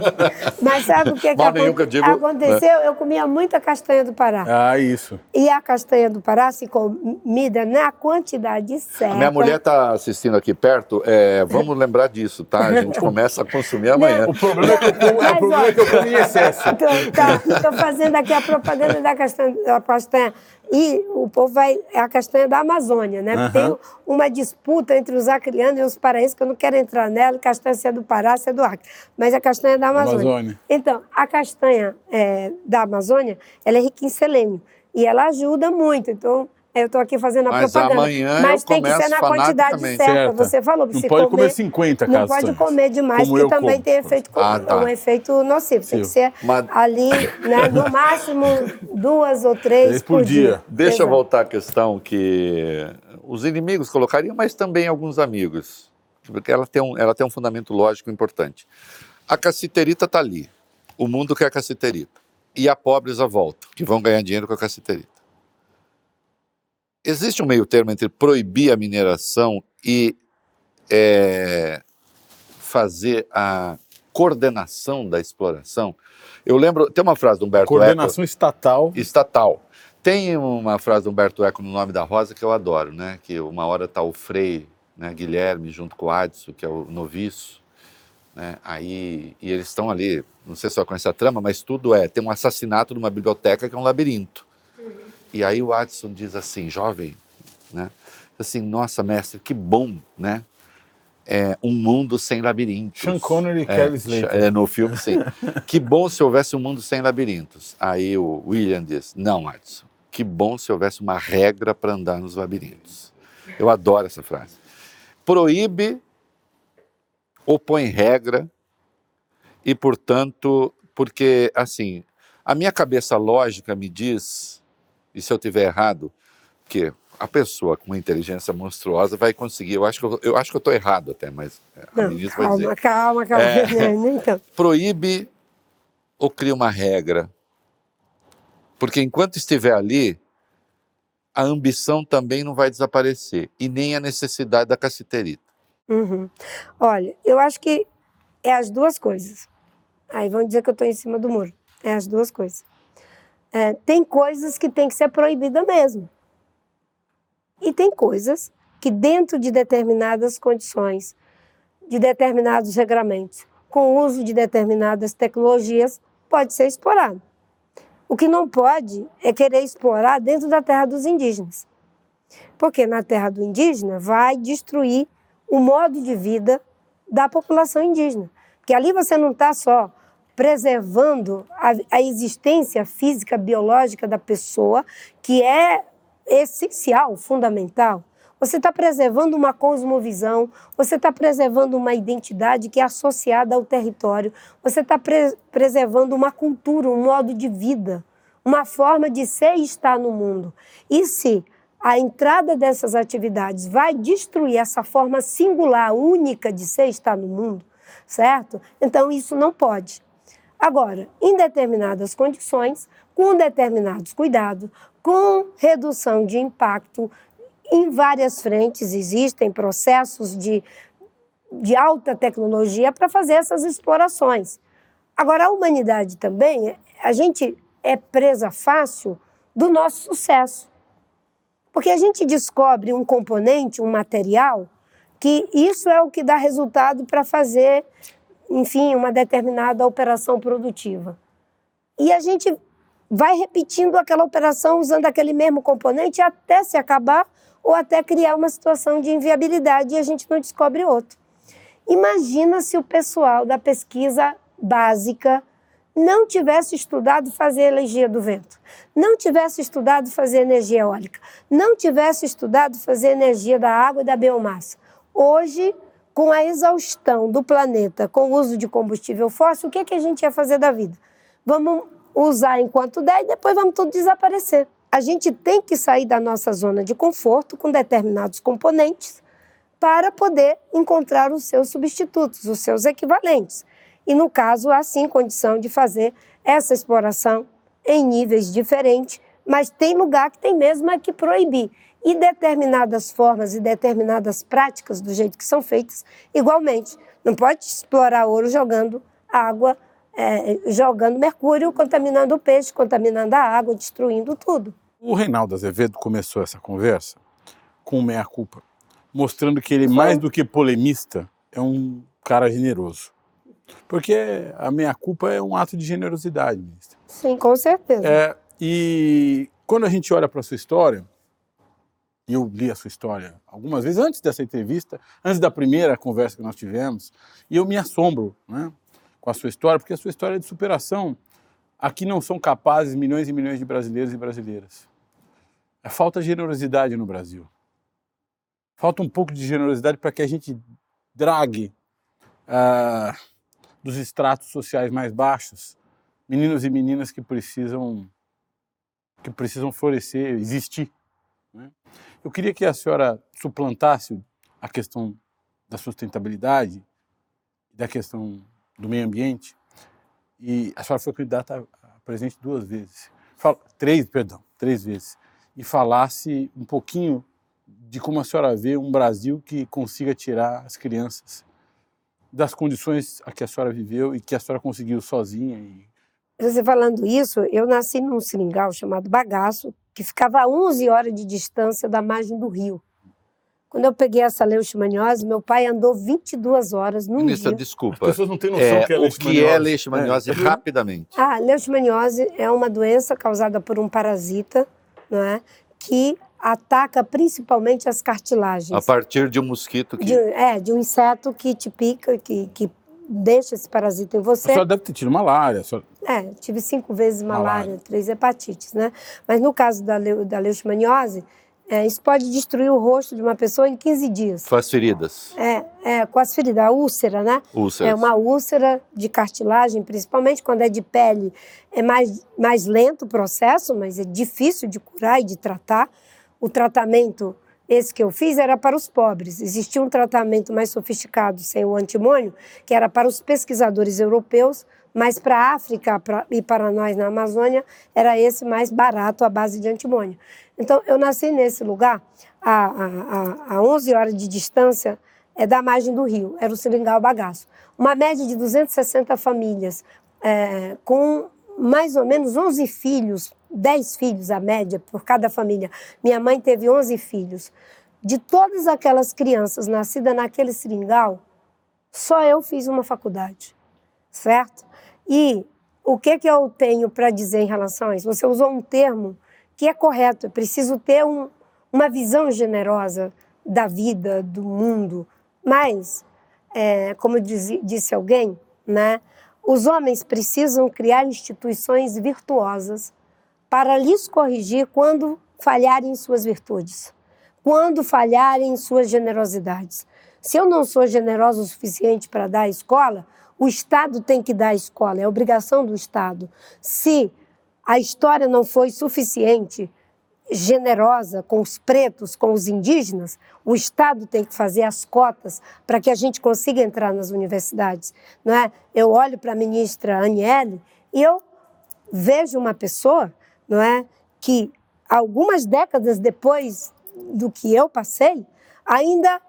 C: Mas sabe o que,
A: nenhum que eu digo, né?
C: aconteceu? Eu comia muita castanha do Pará.
B: Ah, isso.
C: E a castanha do Pará se comida na quantidade certa.
A: A minha mulher está assistindo aqui perto. é, vamos lembrar disso, tá? A gente começa a consumir amanhã.
B: O problema é que eu como, é, é que eu como em excesso.
C: Estou tá, fazendo aqui a propaganda da castanha, da castanha. E o povo vai. É a castanha da Amazônia, né?
B: Aham.
C: Tem uma disputa entre os acrianos e os paraenses, que eu não quero entrar nela, castanha se é do Pará, se é do Acre. Mas a castanha é da Amazônia.
B: Amazônia.
C: Então, a castanha é, da Amazônia, ela é rica em selênio. E ela ajuda muito. Então, eu estou aqui fazendo a
A: Mas
C: propaganda.
A: amanhã
C: Mas
A: eu
C: tem que ser na quantidade certa.
B: Certa.
C: Você falou,
B: Não
C: se
B: pode comer
C: comer
B: 50
C: Não
B: castanhas.
C: pode comer demais, porque
B: eu
C: também
B: como.
C: tem efeito,
A: Ah, tá.
C: um efeito nocivo. Tem que ser
A: Mas-
C: ali, né, no máximo, duas ou três,
B: Três por dia.
A: Deixa eu
C: Exato.
A: voltar à questão que os inimigos colocariam, mas também alguns amigos. Porque ela tem um, ela tem um fundamento lógico importante. A caciterita está ali. O mundo quer a caciterita. E a pobres à volta, que vão ganhar dinheiro com a caciterita. Existe um meio termo entre proibir a mineração e é, fazer a coordenação da exploração? Eu lembro, tem uma frase do Humberto Eco,
B: Coordenação estatal.
A: estatal. Tem uma frase do Humberto Eco no Nome da Rosa que eu adoro, né? Que uma hora está o Frei, né, Guilherme, junto com o Adson, que é o noviço, né? Aí, e eles estão ali, não sei se você conhece a trama, mas tudo é, tem um assassinato numa biblioteca que é um labirinto. E aí o Adson diz assim, jovem, né? Assim, nossa, mestre, que bom, né? É um mundo sem labirintos.
B: Sean Connery e
A: É,
B: Kelly Slater.
A: é, no filme, sim. que bom se houvesse um mundo sem labirintos. Aí o William diz: Não, Adson, que bom se houvesse uma regra para andar nos labirintos. Eu adoro essa frase. Proíbe, opõe regra, e, portanto, porque, assim, a minha cabeça lógica me diz, e se eu tiver errado, que a pessoa com uma inteligência monstruosa vai conseguir. Eu acho que eu, eu acho que eu estou errado até, mas a
C: Não,
A: ministra vai
C: calma,
A: dizer.
C: calma, calma.
A: É.
C: Nem tanto.
A: Proíbe ou cria uma regra? Porque enquanto estiver ali, a ambição também não vai desaparecer e nem a necessidade da caciterita.
C: Uhum. Olha, eu acho que é as duas coisas. Aí vão dizer que eu estou em cima do muro. É as duas coisas. É, tem coisas que tem que ser proibida mesmo. E tem coisas que, dentro de determinadas condições, de determinados regramentos, com o uso de determinadas tecnologias, pode ser explorado. O que não pode é querer explorar dentro da terra dos indígenas. Porque na terra do indígena vai destruir o modo de vida da população indígena. Porque ali você não está só preservando a, a existência física, biológica da pessoa, que é essencial, fundamental. Você está preservando uma cosmovisão, você está preservando uma identidade que é associada ao território, você está pre preservando uma cultura, um modo de vida, uma forma de ser e estar no mundo. E se a entrada dessas atividades vai destruir essa forma singular, única de ser e estar no mundo, certo? Então isso não pode. Agora, em determinadas condições, com determinados cuidados, com redução de impacto em várias frentes, existem processos de, de alta tecnologia para fazer essas explorações. Agora, a humanidade também, a gente é presa fácil do nosso sucesso. Porque a gente descobre um componente, um material, que isso é o que dá resultado para fazer, enfim, uma determinada operação produtiva. E a gente vai repetindo aquela operação usando aquele mesmo componente até se acabar ou até criar uma situação de inviabilidade e a gente não descobre outro. Imagina se o pessoal da pesquisa básica não tivesse estudado fazer energia do vento, não tivesse estudado fazer energia eólica, não tivesse estudado fazer energia da água e da biomassa. Hoje, com a exaustão do planeta com o uso de combustível fóssil, o que, é que a gente ia fazer da vida? Vamos usar enquanto der e depois vamos tudo desaparecer. A gente tem que sair da nossa zona de conforto com determinados componentes para poder encontrar os seus substitutos, os seus equivalentes. E, no caso, há sim condição de fazer essa exploração em níveis diferentes, mas tem lugar que tem mesmo é que proibir. E determinadas formas e determinadas práticas do jeito que são feitas, igualmente. Não pode explorar ouro jogando água, é, jogando mercúrio, contaminando o peixe, contaminando a água, destruindo tudo.
B: O Reinaldo Azevedo começou essa conversa com meia-culpa, mostrando que ele, mais do que polemista, é um cara generoso. Porque a meia-culpa é um ato de generosidade, ministra.
C: Sim, com certeza.
B: É, e quando a gente olha para a sua história, e eu li a sua história algumas vezes antes dessa entrevista, antes da primeira conversa que nós tivemos, e eu me assombro né, com a sua história, porque a sua história é de superação. Aqui não são capazes milhões e milhões de brasileiros e brasileiras. É falta generosidade no Brasil. Falta um pouco de generosidade para que a gente drague ah, dos estratos sociais mais baixos meninos e meninas que precisam que precisam florescer, existir. né? Eu queria que a senhora suplantasse a questão da sustentabilidade, da questão do meio ambiente, e a senhora foi candidata a presidente duas vezes, Fala- três, perdão, três vezes, e falasse um pouquinho de como a senhora vê um Brasil que consiga tirar as crianças das condições a que a senhora viveu e que a senhora conseguiu sozinha. E...
C: Você falando isso, eu nasci num seringal chamado Bagaço, que ficava a 11 horas de distância da margem do rio. Quando eu peguei essa leishmaniose, meu pai andou 22 horas num
A: Ministra,
C: dia.
A: desculpa.
B: As pessoas não têm noção
A: É,
B: do que é
A: o que é leishmaniose
B: É.
A: rapidamente?
C: A leishmaniose é uma doença causada por um parasita, não é? Que ataca principalmente as cartilagens.
A: A partir de um mosquito que.
C: De, é, de um inseto que te pica, que, que deixa esse parasita em
B: A
C: você.
B: senhora deve ter tido malária. a senhora-
C: É, tive cinco vezes malária,
B: Malária.
C: três hepatites, né? Mas no caso da, leu- da leishmaniose, é, isso pode destruir o rosto de uma pessoa em 15 dias.
A: Faz feridas,
C: É, é, com as feridas, a úlcera, né?
A: úlceras.
C: É uma úlcera de cartilagem, principalmente quando é de pele, é mais, mais lento o processo, mas é difícil de curar e de tratar. o tratamento, esse que eu fiz, era para os pobres. Existia um tratamento mais sofisticado sem o antimônio, que era para os pesquisadores europeus, mas para a África pra, e para nós na Amazônia, era esse mais barato, à base de antimônio. Então, eu nasci nesse lugar, a, a, a 11 horas de distância é, da margem do rio, era o Seringal Bagaço. Uma média de 260 famílias, é, com mais ou menos 11 filhos, 10 filhos a média por cada família. Minha mãe teve 11 filhos. De todas aquelas crianças nascidas naquele seringal, só eu fiz uma faculdade, certo? E o que, que eu tenho para dizer em relação a isso? Você usou um termo que é correto, é preciso ter um, uma visão generosa da vida, do mundo, mas, é, como diz, disse alguém, né, os homens precisam criar instituições virtuosas para lhes corrigir quando falharem em suas virtudes, quando falharem em suas generosidades. Se eu não sou generosa o suficiente para dar a escola, o Estado tem que dar a escola, é obrigação do Estado. Se a história não foi suficiente generosa com os pretos, com os indígenas, o Estado tem que fazer as cotas para que a gente consiga entrar nas universidades. Não é? Eu olho para a ministra Aniele e eu vejo uma pessoa não é, que algumas décadas depois do que eu passei, ainda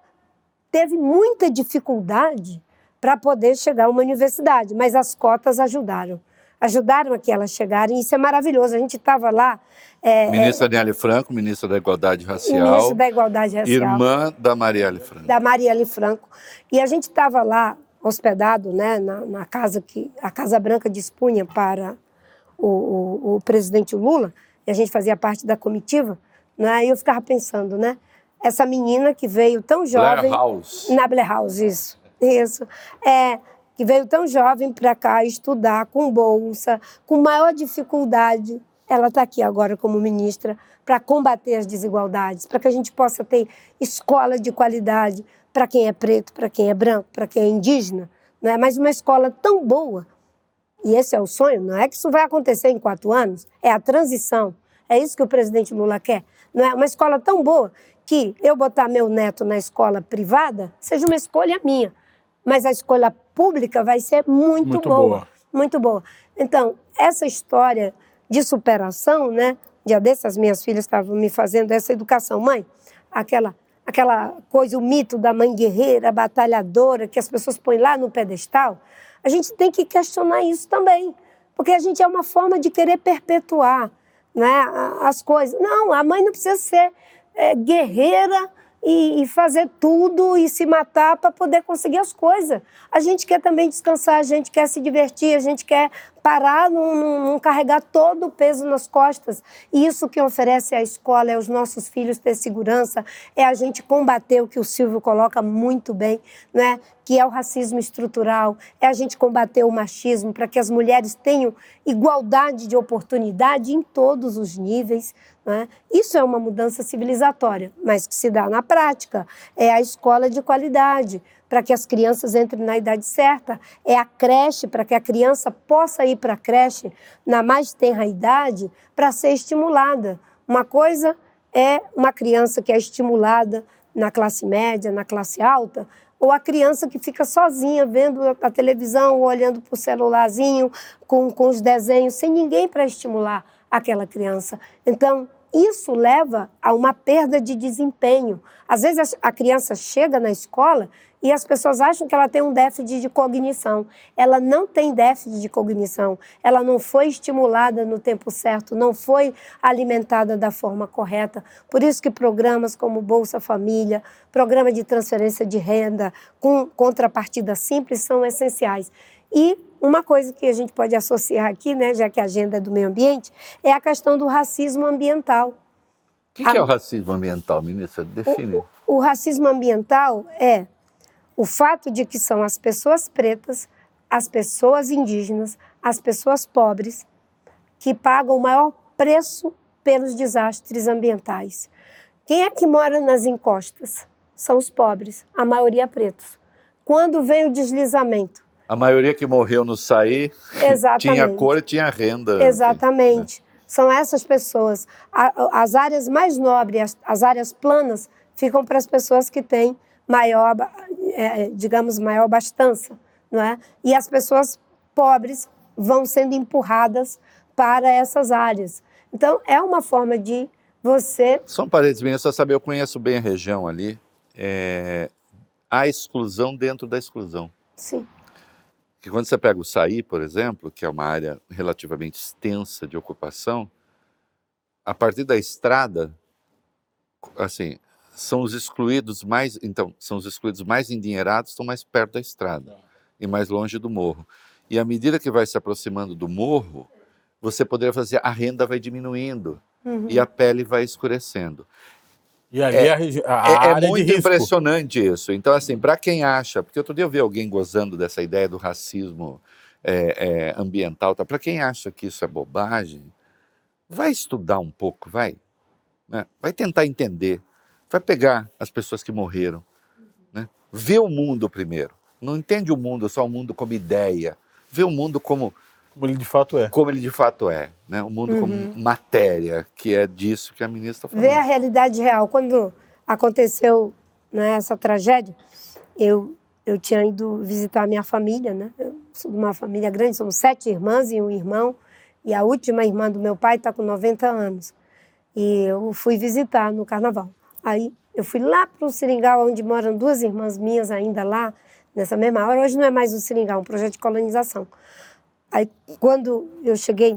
C: teve muita dificuldade para poder chegar a uma universidade, mas as cotas ajudaram ajudaram a que elas chegarem. Isso é maravilhoso. A gente estava lá.
A: É, ministra é, Daniele Franco, ministra da Igualdade Racial.
C: Ministra da Igualdade Racial.
A: Irmã da Marielle Franco.
C: Da Marielle Franco. E a gente estava lá hospedado né, na, na, casa que a Casa Branca dispunha para o, o, o, presidente Lula, e a gente fazia parte da comitiva, né, e eu ficava pensando, né? Essa menina que veio tão jovem.
A: Blair House.
C: Na Blair House, isso. Isso. É, que veio tão jovem para cá estudar com bolsa, com maior dificuldade. Ela está aqui agora como ministra para combater as desigualdades, para que a gente possa ter escola de qualidade para quem é preto, para quem é branco, para quem é indígena. Não é mais uma escola tão boa. E esse é o sonho, não é que isso vai acontecer em quatro anos, é a transição. É isso que o presidente Lula quer. Não é uma escola tão boa que eu botar meu neto na escola privada seja uma escolha minha mas a escola pública vai ser muito, muito boa, boa, Muito boa. Então, essa história de superação, né? Dia dessas minhas filhas estavam me fazendo essa educação. Mãe, aquela, aquela coisa, o mito da mãe guerreira, batalhadora, que as pessoas põem lá no pedestal, a gente tem que questionar isso também. Porque a gente é uma forma de querer perpetuar né, as coisas. Não, a mãe não precisa ser é, guerreira e, e fazer tudo e se matar para poder conseguir as coisas. A gente quer também descansar, a gente quer se divertir, a gente quer parar, não, não, não, carregar todo o peso nas costas. Isso que oferece a escola é os nossos filhos ter segurança, é a gente combater o que o Silvio coloca muito bem, né? que é o racismo estrutural, é a gente combater o machismo para que as mulheres tenham igualdade de oportunidade em todos os níveis. Né? Isso é uma mudança civilizatória, mas que se dá na prática. É a escola de qualidade para que as crianças entrem na idade certa, é a creche para que a criança possa ir para a creche na mais tenra idade para ser estimulada. Uma coisa é uma criança que é estimulada na classe média, na classe alta, ou a criança que fica sozinha vendo a televisão, ou olhando para o celularzinho, com, com os desenhos, sem ninguém para estimular aquela criança. Então, isso leva a uma perda de desempenho. Às vezes a criança chega na escola e as pessoas acham que ela tem um déficit de cognição. Ela não tem déficit de cognição. Ela não foi estimulada no tempo certo, não foi alimentada da forma correta. Por isso que programas como Bolsa Família, programa de transferência de renda com contrapartida simples são essenciais. E uma coisa que a gente pode associar aqui, né, já que a agenda é do meio ambiente, é a questão do racismo ambiental. O
A: que, que a... é o racismo ambiental, ministra? Define.
C: O, o racismo ambiental é o fato de que são as pessoas pretas, as pessoas indígenas, as pessoas pobres que pagam o maior preço pelos desastres ambientais. Quem é que mora nas encostas? São os pobres, a maioria pretos. Quando vem o deslizamento,
A: a maioria que morreu no sair tinha cor e tinha renda.
C: Exatamente. são essas pessoas. as áreas mais nobres, as áreas planas, ficam para as pessoas que têm maior, é, digamos, maior abastança, não é? E as pessoas pobres vão sendo empurradas para essas áreas. Então, é uma forma de você...
A: Só um parênteses, só saber, eu conheço bem a região ali, é... a exclusão dentro da exclusão.
C: Sim.
A: Que quando você pega o Saí, por exemplo, que é uma área relativamente extensa de ocupação, a partir da estrada, assim, são os excluídos mais, então, são os excluídos mais endinheirados, estão mais perto da estrada e mais longe do morro. E à medida que vai se aproximando do morro, você poderia fazer a renda vai diminuindo uhum. e a pele vai escurecendo.
B: E ali é, a, a
A: é, é muito impressionante isso. Então, assim, para quem acha, porque outro dia eu vi alguém gozando dessa ideia do racismo é, é, ambiental, tá? para quem acha que isso é bobagem, vai estudar um pouco, vai. Né? Vai tentar entender. Vai pegar as pessoas que morreram. Né? Vê o mundo primeiro. Não entende o mundo só o mundo como ideia. Vê o mundo como
B: como ele de fato é.
A: Como ele de fato é. Né? O mundo uhum. como matéria, que é disso que a ministra falou.
C: Ver a realidade real. Quando aconteceu né, essa tragédia, eu, eu tinha ido visitar a minha família. Né? Eu sou de uma família grande, somos sete irmãs e um irmão. E a última irmã do meu pai está com 90 anos. E eu fui visitar no carnaval. Aí eu fui lá para o Seringal, onde moram duas irmãs minhas ainda lá, nessa mesma hora. Hoje não é mais o Seringal, é um projeto de colonização. Aí, quando eu cheguei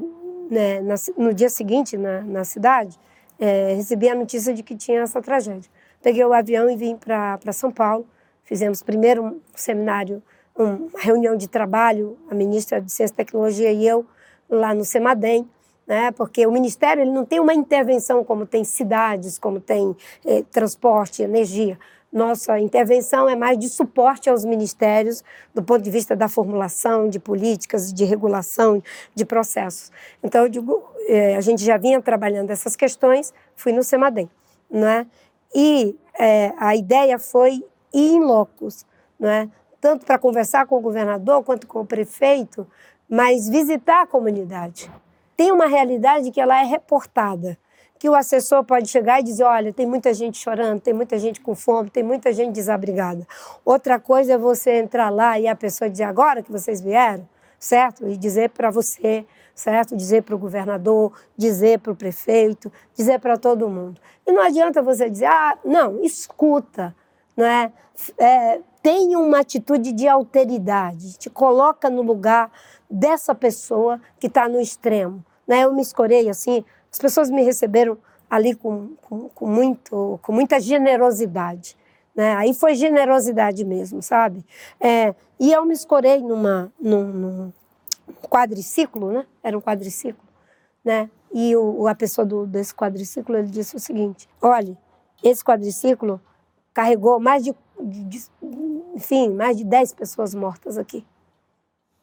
C: né, na, no dia seguinte na, na cidade, é, recebi a notícia de que tinha essa tragédia. Peguei o avião e vim para São Paulo. Fizemos primeiro um seminário, uma reunião de trabalho, a ministra de Ciência e Tecnologia e eu, lá no Semadem, né? porque o Ministério ele não tem uma intervenção como tem cidades, como tem eh, transporte, energia. Nossa intervenção é mais de suporte aos ministérios, do ponto de vista da formulação de políticas, de regulação de processos. Então, eu digo, é, a gente já vinha trabalhando essas questões, fui no Semadem, né? E é, a ideia foi ir em locos, né? tanto para conversar com o governador quanto com o prefeito, mas visitar a comunidade. Tem uma realidade que ela é reportada que o assessor pode chegar e dizer: olha, tem muita gente chorando, tem muita gente com fome, tem muita gente desabrigada. Outra coisa é você entrar lá e a pessoa dizer: agora que vocês vieram, certo? E dizer para você, certo? Dizer para o governador, dizer para o prefeito, dizer para todo mundo. E não adianta você dizer: ah, não, escuta, não é? é tem uma atitude de alteridade, te coloca no lugar dessa pessoa que está no extremo. Né? Eu me escorei assim as pessoas me receberam ali com, com, com, muito, com muita generosidade. Né? Aí foi generosidade mesmo, sabe? É, e eu me escorei numa, num, num, quadriciclo, né? Era um quadriciclo, né? E o, a pessoa do, desse quadriciclo, ele disse o seguinte, olha, esse quadriciclo carregou mais de, de, enfim, mais de 10 pessoas mortas aqui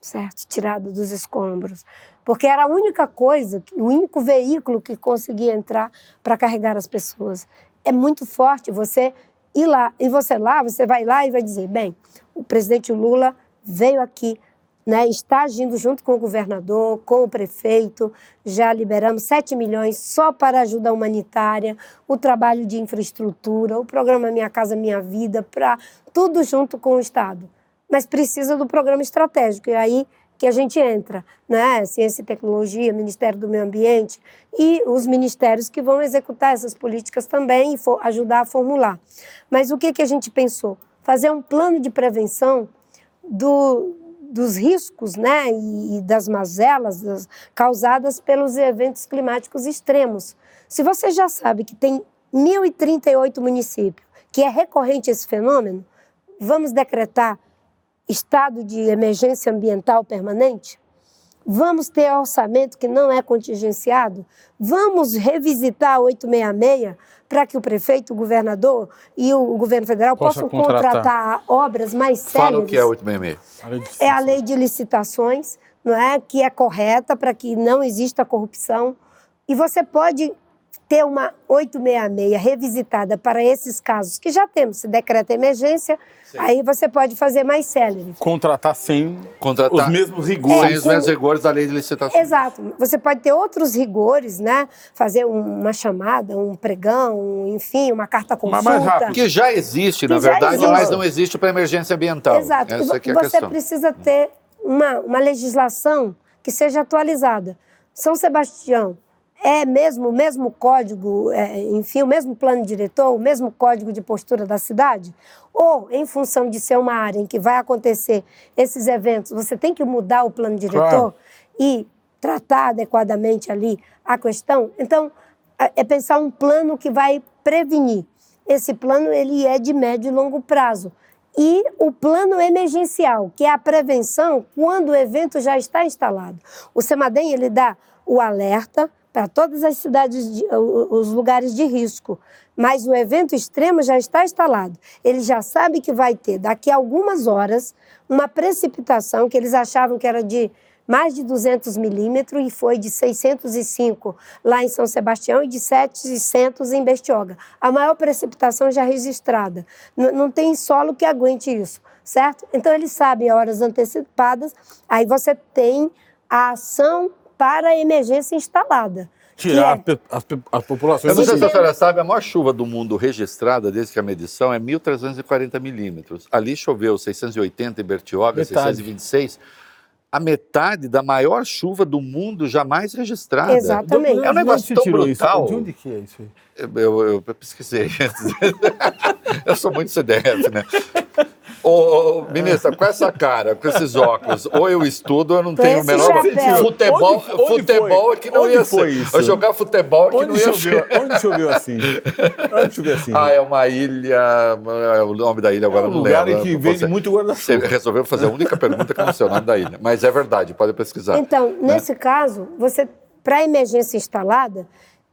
C: certo? Tirado dos escombros. Porque era a única coisa, o único veículo que conseguia entrar para carregar as pessoas. É muito forte você ir lá. E você lá, você vai lá e vai dizer: bem, o presidente Lula veio aqui, né, está agindo junto com o governador, com o prefeito, já liberamos 7 milhões só para ajuda humanitária, o trabalho de infraestrutura, o programa Minha Casa Minha Vida, para tudo junto com o Estado mas precisa do programa estratégico. E aí que a gente entra, né? Ciência e Tecnologia, Ministério do Meio Ambiente e os ministérios que vão executar essas políticas também e ajudar a formular. Mas o que, que a gente pensou? Fazer um plano de prevenção do, dos riscos né, e, das mazelas das, causadas pelos eventos climáticos extremos. Se você já sabe que tem 1.038 municípios que é recorrente esse fenômeno, vamos decretar estado de emergência ambiental permanente? Vamos ter orçamento que não é contingenciado? Vamos revisitar a 866 para que o prefeito, o governador e o governo federal Possa possam contratar. contratar. obras mais sérias?
A: Fala o que é 866.
C: É a lei de licitações, não é? que é correta para que não exista corrupção. E você pode ter uma 866 revisitada para esses casos que já temos, se decreta emergência, Sim. aí você pode fazer mais célere.
B: Contratar sem
A: Contratar
B: os mesmos rigores.
A: Sem os mesmos rigores da lei de licitação.
C: Exato. Você pode ter outros rigores, né? Fazer uma chamada, um pregão, enfim, uma carta consulta. Mas mais rápido.
A: Que já existe, que na verdade, existe. mas não existe para emergência ambiental.
C: Exato. Essa é você questão. precisa ter uma, uma legislação que seja atualizada. São Sebastião é mesmo o mesmo código, é, enfim, o mesmo plano diretor, o mesmo código de postura da cidade? Ou, em função de ser uma área em que vai acontecer esses eventos, você tem que mudar o plano diretor claro. e tratar adequadamente ali a questão? Então, é pensar um plano que vai prevenir. Esse plano ele é de médio e longo prazo. E o plano emergencial, que é a prevenção quando o evento já está instalado. O SEMADEM ele dá o alerta, para todas as cidades, de, os lugares de risco. Mas o evento extremo já está instalado. Ele já sabe que vai ter, daqui a algumas horas, uma precipitação que eles achavam que era de mais de 200 milímetros e foi de 605 lá em São Sebastião e de 700 em Bestioga. A maior precipitação já registrada. N não tem solo que aguente isso, certo? Então eles sabem horas antecipadas, aí você tem a ação para a emergência instalada.
B: Tirar é... as, as populações.
A: Eu não sei se a senhora sabe, a maior chuva do mundo registrada desde que a medição é 1.340 milímetros. Ali choveu 680 em Bertioga, metade. 626 a metade da maior chuva do mundo jamais registrada.
C: Exatamente.
A: É um negócio tão brutal.
B: Isso? De onde que é isso aí?
A: Eu, eu, eu pesquisei. eu sou muito CDF, né? Ô, ministra, com essa cara, com esses óculos, ou eu estudo ou eu não tenho o menor. Futebol, onde, onde futebol é que não onde ia ser. Isso? Eu jogar futebol é que
B: onde
A: não ia
B: choveu, ser. Onde choveu assim? Onde choveu assim?
A: Ah, é uma ilha. É o nome da ilha agora é um não
B: lugar lembro. lugar em que vende muito guarda-chuva.
A: Você resolveu fazer a única pergunta que não sei o nome da ilha. Mas é verdade, pode pesquisar.
C: Então, né? nesse caso, você, para emergência instalada,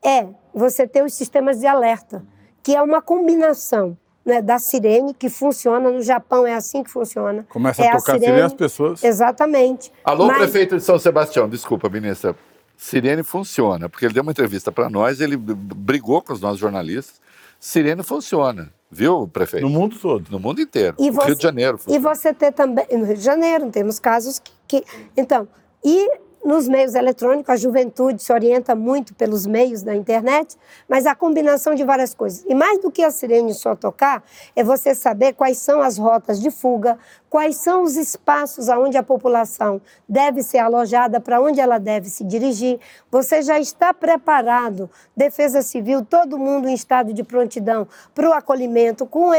C: é você ter os sistemas de alerta, que é uma combinação né, da sirene, que funciona. No Japão é assim que funciona.
B: Começa é a tocar a sirene, as pessoas.
C: Exatamente.
A: Alô, Mas... prefeito de São Sebastião, desculpa, ministra. Sirene funciona, porque ele deu uma entrevista para nós, ele brigou com os nossos jornalistas. Sirene funciona, viu, prefeito?
B: No mundo todo.
A: No mundo inteiro. E você, Rio de Janeiro.
C: Funciona. E você ter também. No Rio de Janeiro, temos casos que. que então, e nos meios eletrônicos, a juventude se orienta muito pelos meios da internet, mas a combinação de várias coisas. E mais do que a sirene só tocar, é você saber quais são as rotas de fuga, quais são os espaços aonde a população deve ser alojada, para onde ela deve se dirigir. Você já está preparado, Defesa Civil, todo mundo em estado de prontidão para o acolhimento, com,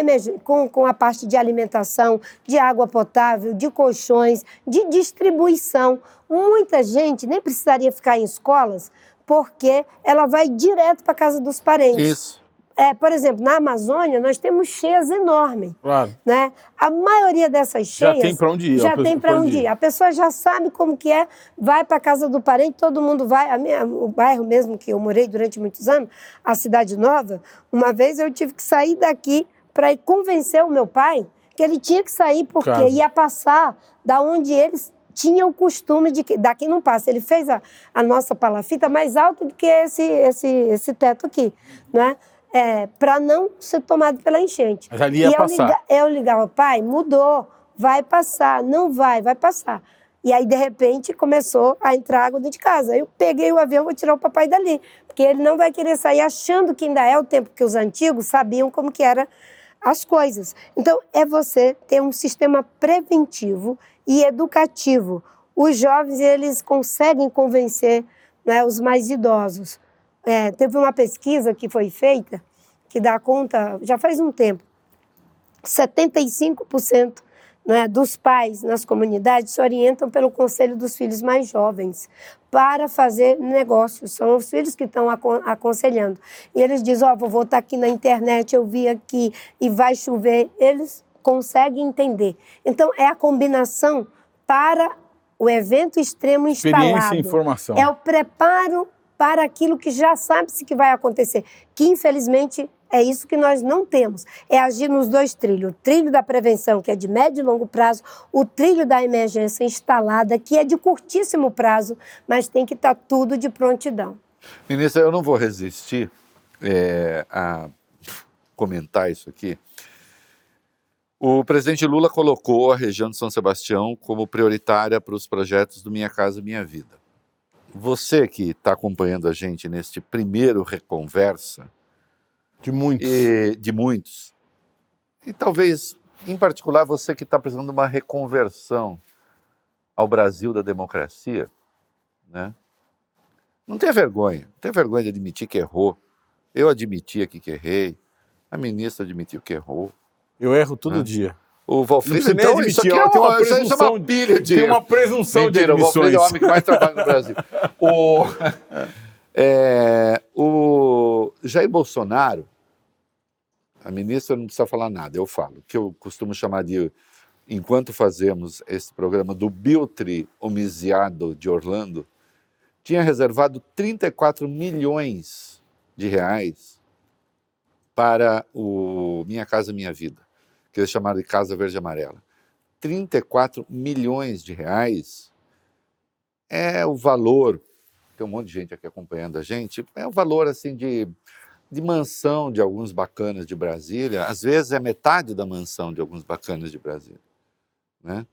C: com, com a parte de alimentação, de água potável, de colchões, de distribuição Muita gente nem precisaria ficar em escolas, porque ela vai direto para casa dos parentes.
A: Isso.
C: É, por exemplo, na Amazônia, nós temos cheias enormes.
B: Claro.
C: Né? A maioria dessas cheias.
B: Já tem para onde ir.
C: Já tem para onde ir. A pessoa já sabe como que é, vai para casa do parente, todo mundo vai. A minha, o bairro mesmo que eu morei durante muitos anos, a Cidade Nova, uma vez eu tive que sair daqui para ir convencer o meu pai que ele tinha que sair porque claro. ia passar da onde eles tinha o costume de que daqui não passa. Ele fez a, a nossa palafita mais alta do que esse, esse, esse teto aqui, né? É, para não ser tomado pela enchente.
B: Mas ali ia e passar.
C: Eu, liga, eu ligava, pai, mudou, vai passar, não vai, vai passar. E aí, de repente, começou a entrar água dentro de casa. Eu peguei o avião, vou tirar o papai dali, porque ele não vai querer sair achando que ainda é o tempo que os antigos sabiam como que era as coisas. Então, é você ter um sistema preventivo e educativo. Os jovens eles conseguem convencer né, os mais idosos. É, teve uma pesquisa que foi feita que dá conta, já faz um tempo, 75% né, dos pais nas comunidades se orientam pelo conselho dos filhos mais jovens para fazer negócios. São os filhos que estão aconselhando. E eles dizem: Ó, oh, está aqui na internet, eu vi aqui e vai chover. Eles consegue entender. Então, é a combinação para o evento extremo instalado.
B: Experiência e informação.
C: É o preparo para aquilo que já sabe-se que vai acontecer, que infelizmente é isso que nós não temos. É agir nos dois trilhos. O trilho da prevenção, que é de médio e longo prazo, o trilho da emergência instalada, que é de curtíssimo prazo, mas tem que estar tá tudo de prontidão.
A: Ministra, eu não vou resistir é, a comentar isso aqui. O presidente Lula colocou a região de São Sebastião como prioritária para os projetos do Minha Casa Minha Vida. Você que está acompanhando a gente neste primeiro Reconversa.
B: De muitos.
A: E, de muitos. E talvez, em particular, você que está precisando de uma reconversão ao Brasil da democracia, né? Não tenha vergonha, não tenha vergonha de admitir que errou. Eu admiti aqui que errei, a ministra admitiu que errou.
B: Eu erro todo dia.
A: O Valfrido,
B: então,
A: então, isso aqui é
B: tem uma
A: uma, isso é
B: presunção
A: uma pilha de...
B: Tem uma presunção
A: Mentira,
B: de
A: o Valfrido é o
B: admissões.
A: homem que mais trabalha no Brasil. O, é, o Jair Bolsonaro, a ministra não precisa falar nada, eu falo, que eu costumo chamar de, enquanto fazemos esse programa, do Biltre Homiciado de Orlando, tinha reservado 34 milhões de reais para o Minha Casa Minha Vida, que eles chamaram de Casa Verde e Amarela. 34 milhões de reais é o valor, tem um monte de gente aqui acompanhando a gente, é o valor assim de, de mansão de alguns bacanas de Brasília, às vezes é metade da mansão de alguns bacanas de Brasília. Né?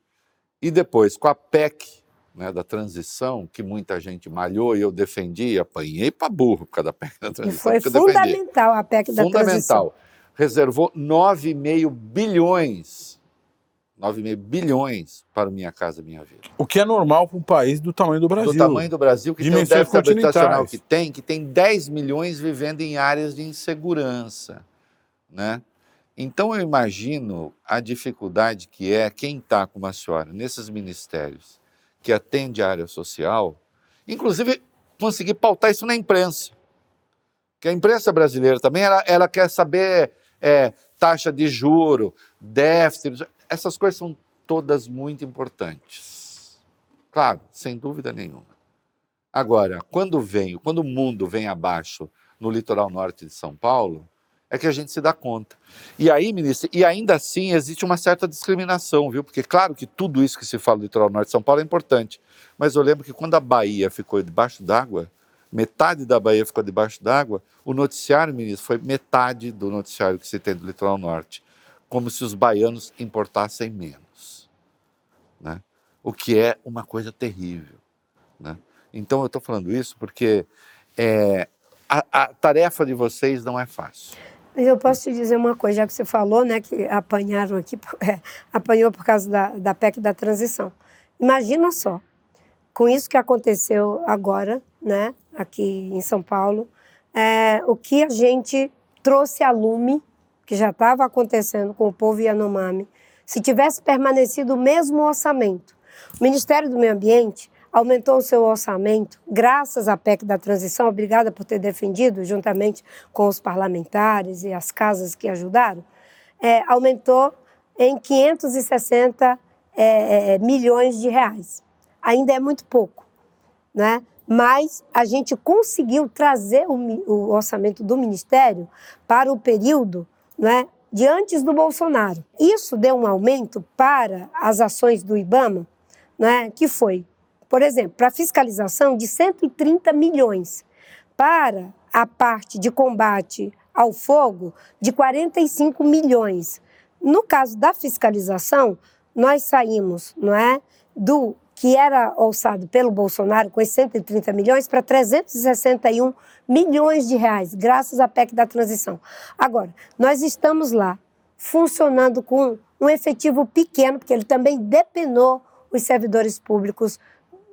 A: E depois, com a PEC né, da transição, que muita gente malhou e eu defendi, apanhei para burro por causa da PEC da
C: E
A: transição.
C: foi
A: eu defendi
C: fundamental a PEC da transição.
A: fundamental. Reservou 9,5 bilhões, 9,5 bilhões para Minha Casa Minha Vida.
B: O que é normal para um país do tamanho do Brasil.
A: Do tamanho do Brasil, que tem o
B: Dimensões
A: déficit habitacional que tem, que tem 10 milhões vivendo em áreas de insegurança. Né? Então eu imagino a dificuldade que é quem está com uma senhora nesses ministérios que atende a área social, inclusive conseguir pautar isso na imprensa. Que a imprensa brasileira também ela, ela quer saber é, taxa de juro, déficit, essas coisas são todas muito importantes. Claro, sem dúvida nenhuma. Agora, quando vem, quando o mundo vem abaixo no litoral norte de São Paulo, é que a gente se dá conta. E aí, ministro, e ainda assim existe uma certa discriminação, viu? Porque claro que tudo isso que se fala do litoral norte de São Paulo é importante, mas eu lembro que quando a Bahia ficou debaixo d'água, metade da Bahia ficou debaixo d'água, o noticiário, ministro, foi metade do noticiário que se tem do litoral norte, como se os baianos importassem menos, né? O que é uma coisa terrível, né? Então eu estou falando isso porque é, a, a tarefa de vocês não é fácil.
C: Mas eu posso te dizer uma coisa, já que você falou, né, que apanharam aqui, é, apanhou por causa da, da PEC da transição. Imagina só, com isso que aconteceu agora, né, aqui em São Paulo, é, o que a gente trouxe a lume, que já estava acontecendo com o povo Yanomami, se tivesse permanecido o mesmo orçamento. O Ministério do Meio Ambiente aumentou o seu orçamento, graças à PEC da transição, obrigada por ter defendido, juntamente com os parlamentares e as casas que ajudaram, é, aumentou em 560 é, é, milhões de reais. Ainda é muito pouco, né? mas a gente conseguiu trazer o, o orçamento do Ministério para o período né, de antes do Bolsonaro. Isso deu um aumento para as ações do IBAMA, né, que foi por exemplo, para fiscalização de 130 milhões, para a parte de combate ao fogo de 45 milhões. No caso da fiscalização, nós saímos, não é, do que era orçado pelo Bolsonaro com esses 130 milhões para 361 milhões de reais, graças à PEC da transição. Agora, nós estamos lá funcionando com um efetivo pequeno, porque ele também depenou os servidores públicos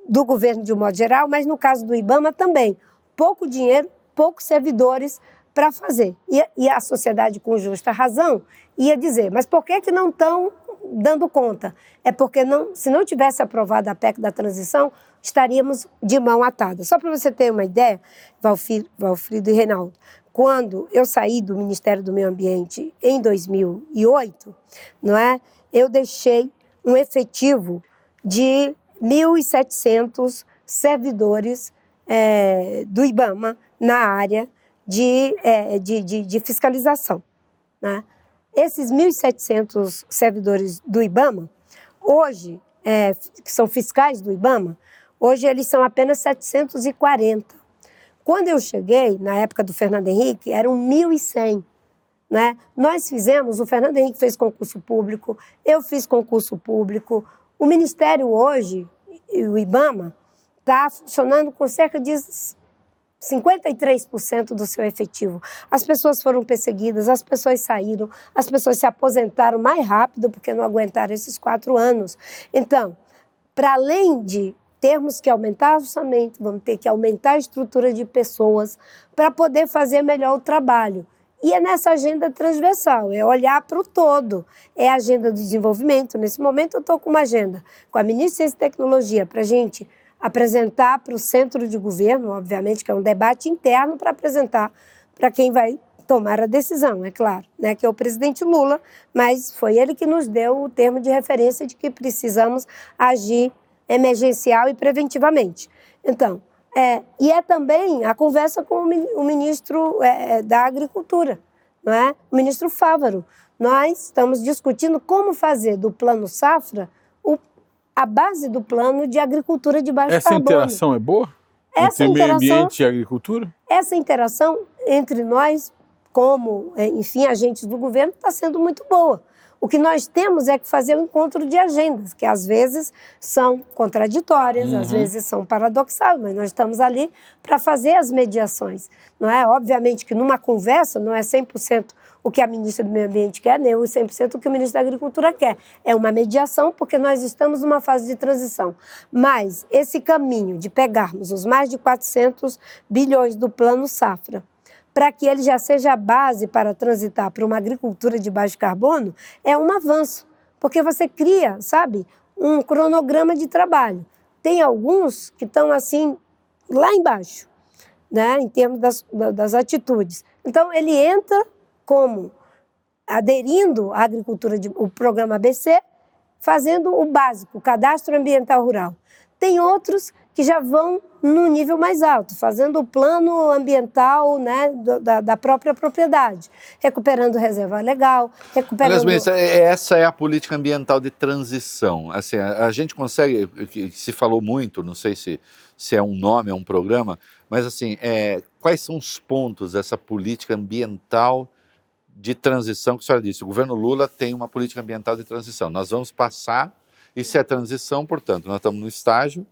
C: do governo de um modo geral, mas no caso do IBAMA também. Pouco dinheiro, poucos servidores para fazer. E, e, a sociedade, com justa razão, ia dizer: mas por que, que não estão dando conta? É porque, não, se não tivesse aprovado a PEC da transição, estaríamos de mão atada. Só para você ter uma ideia, Valfrido, e Reinaldo, quando eu saí do Ministério do Meio Ambiente em 2008, não é? eu deixei um efetivo de 1.700 servidores é, do IBAMA na área de, é, de, de, de, fiscalização. Né? Esses 1.700 servidores do IBAMA, hoje, é, que são fiscais do IBAMA, hoje eles são apenas 740. Quando eu cheguei, na época do Fernando Henrique, eram 1.100. Né? Nós fizemos, o Fernando Henrique fez concurso público, eu fiz concurso público. O Ministério hoje, o IBAMA, está funcionando com cerca de 53% do seu efetivo. As pessoas foram perseguidas, as pessoas saíram, as pessoas se aposentaram mais rápido porque não aguentaram esses quatro anos. Então, para além de termos que aumentar o orçamento, vamos ter que aumentar a estrutura de pessoas para poder fazer melhor o trabalho. E é nessa agenda transversal, é olhar para o todo. É a agenda do desenvolvimento. Nesse momento, eu estou com uma agenda com a Ministra de Ciência e Tecnologia para a gente apresentar para o centro de governo, obviamente, que é um debate interno para apresentar para quem vai tomar a decisão, é claro, né, que é o presidente Lula, mas foi ele que nos deu o termo de referência de que precisamos agir emergencial e preventivamente. Então, é, e é também a conversa com o ministro é, da Agricultura, não é? o ministro Fávaro. Nós estamos discutindo como fazer do Plano Safra a base do plano de agricultura de baixo
B: Essa
C: carbono.
B: Essa interação é boa?
C: Essa
B: entre
C: interação,
B: meio ambiente e agricultura?
C: Essa interação entre nós, como, é, enfim, agentes do governo, está sendo muito boa. O que nós temos é que fazer um encontro de agendas, que às vezes são contraditórias, uhum. às vezes são paradoxais, mas nós estamos ali para fazer as mediações. Não é? Obviamente que numa conversa não é 100% o que a ministra do Meio Ambiente quer, nem 100% o que o ministro da Agricultura quer. É uma mediação, porque nós estamos numa fase de transição. Mas esse caminho de pegarmos os mais de 400 bilhões do Plano Safra, para que ele já seja a base para transitar para uma agricultura de baixo carbono, é um avanço, porque você cria, sabe, um cronograma de trabalho. Tem alguns que estão assim, lá embaixo, né, em termos das, das atitudes. Então, ele entra como aderindo à agricultura, de, o programa ABC, fazendo o básico, o cadastro ambiental rural. Tem outros que já vão no nível mais alto, fazendo o plano ambiental né, da, da própria propriedade, recuperando reserva legal, recuperando...
A: Aliás, é, essa é a política ambiental de transição. Assim, a, a gente consegue, se falou muito, não sei se, se é um nome, é um programa, mas assim, é, quais são os pontos dessa política ambiental de transição que a senhora disse? O governo Lula tem uma política ambiental de transição. Nós vamos passar, isso é transição, portanto, nós estamos no estágio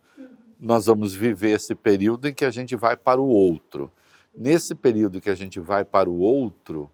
A: nós vamos viver esse período em que a gente vai para o outro. Nesse período que a gente vai para o outro,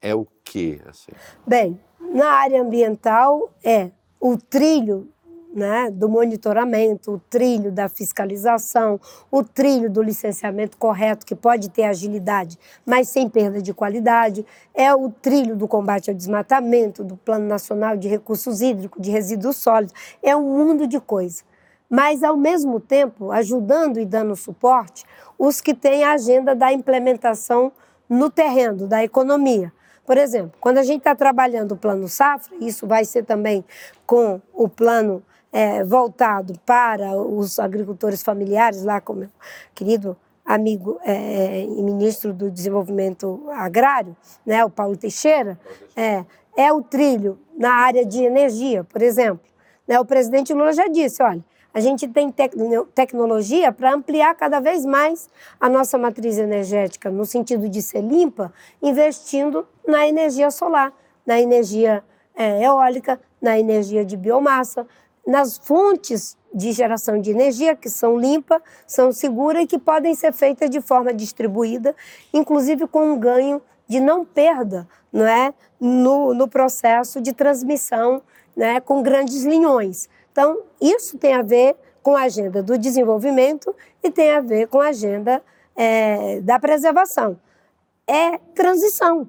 A: é o quê? Assim?
C: Bem, na área ambiental é o trilho né, do monitoramento, o trilho da fiscalização, o trilho do licenciamento correto, que pode ter agilidade, mas sem perda de qualidade, é o trilho do combate ao desmatamento, do Plano Nacional de Recursos Hídricos, de resíduos sólidos, é um mundo de coisas mas, ao mesmo tempo, ajudando e dando suporte os que têm a agenda da implementação no terreno, da economia. Por exemplo, quando a gente está trabalhando o plano safra, isso vai ser também com o plano é, voltado para os agricultores familiares, lá com meu querido amigo é, e ministro do Desenvolvimento Agrário, né, o Paulo Teixeira, é, é o trilho na área de energia, por exemplo. Né, o presidente Lula já disse, olha, a gente tem tec tecnologia para ampliar cada vez mais a nossa matriz energética, no sentido de ser limpa, investindo na energia solar, na energia é, eólica, na energia de biomassa, nas fontes de geração de energia que são limpas, são seguras e que podem ser feitas de forma distribuída, inclusive com um ganho de não perda não é, no, no processo de transmissão né, com grandes linhões. Então, isso tem a ver com a agenda do desenvolvimento e tem a ver com a agenda é, da preservação. É transição.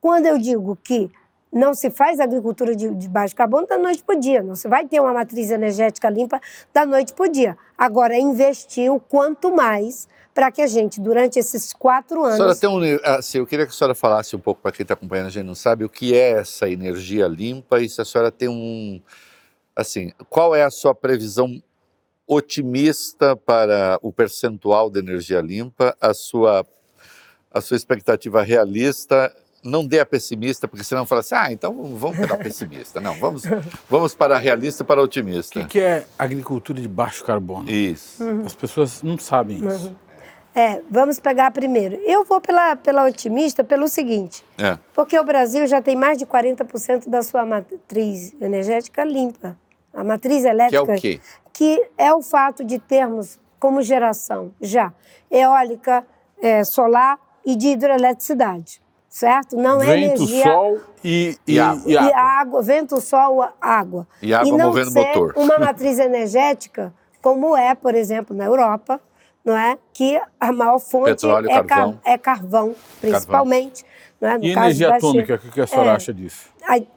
C: Quando eu digo que não se faz agricultura de, de baixo carbono da noite para o dia, não se vai ter uma matriz energética limpa da noite para o dia. Agora, é investir o quanto mais para que a gente, durante esses quatro anos.
A: A senhora tem um, assim, eu queria que a senhora falasse um pouco para quem está acompanhando, a gente não sabe o que é essa energia limpa e se a senhora tem um, assim, qual é a sua previsão otimista para o percentual de energia limpa, a sua, a sua expectativa realista não dê a pessimista, porque senão fala assim, ah, então vamos para a pessimista. Não, vamos, vamos para a realista para a otimista.
B: O que, que, é agricultura de baixo carbono?
A: Isso.
B: Uhum. As pessoas não sabem isso. Uhum.
C: É, vamos pegar primeiro. Eu vou pela, pela otimista pelo seguinte,
A: É.
C: porque o Brasil já tem mais de 40% da sua matriz energética limpa. A matriz
A: Que é
C: elétrica
A: o quê?
C: que é o fato de termos como geração já eólica, é, solar e de hidroeletricidade, certo? Não é
B: Vento,
C: energia
B: sol e,
A: E água.
C: e água, vento, sol, água.
A: E água
C: não
A: movendo
C: ser
A: motor.
C: uma matriz energética como é, por exemplo, na Europa, não é? Que a maior fonte
A: Petróleo,
C: é,
A: carvão.
C: é carvão, principalmente. Não é? No
B: E
C: caso
B: energia atômica, o que que a senhora
C: É.
B: acha disso?
C: Aí,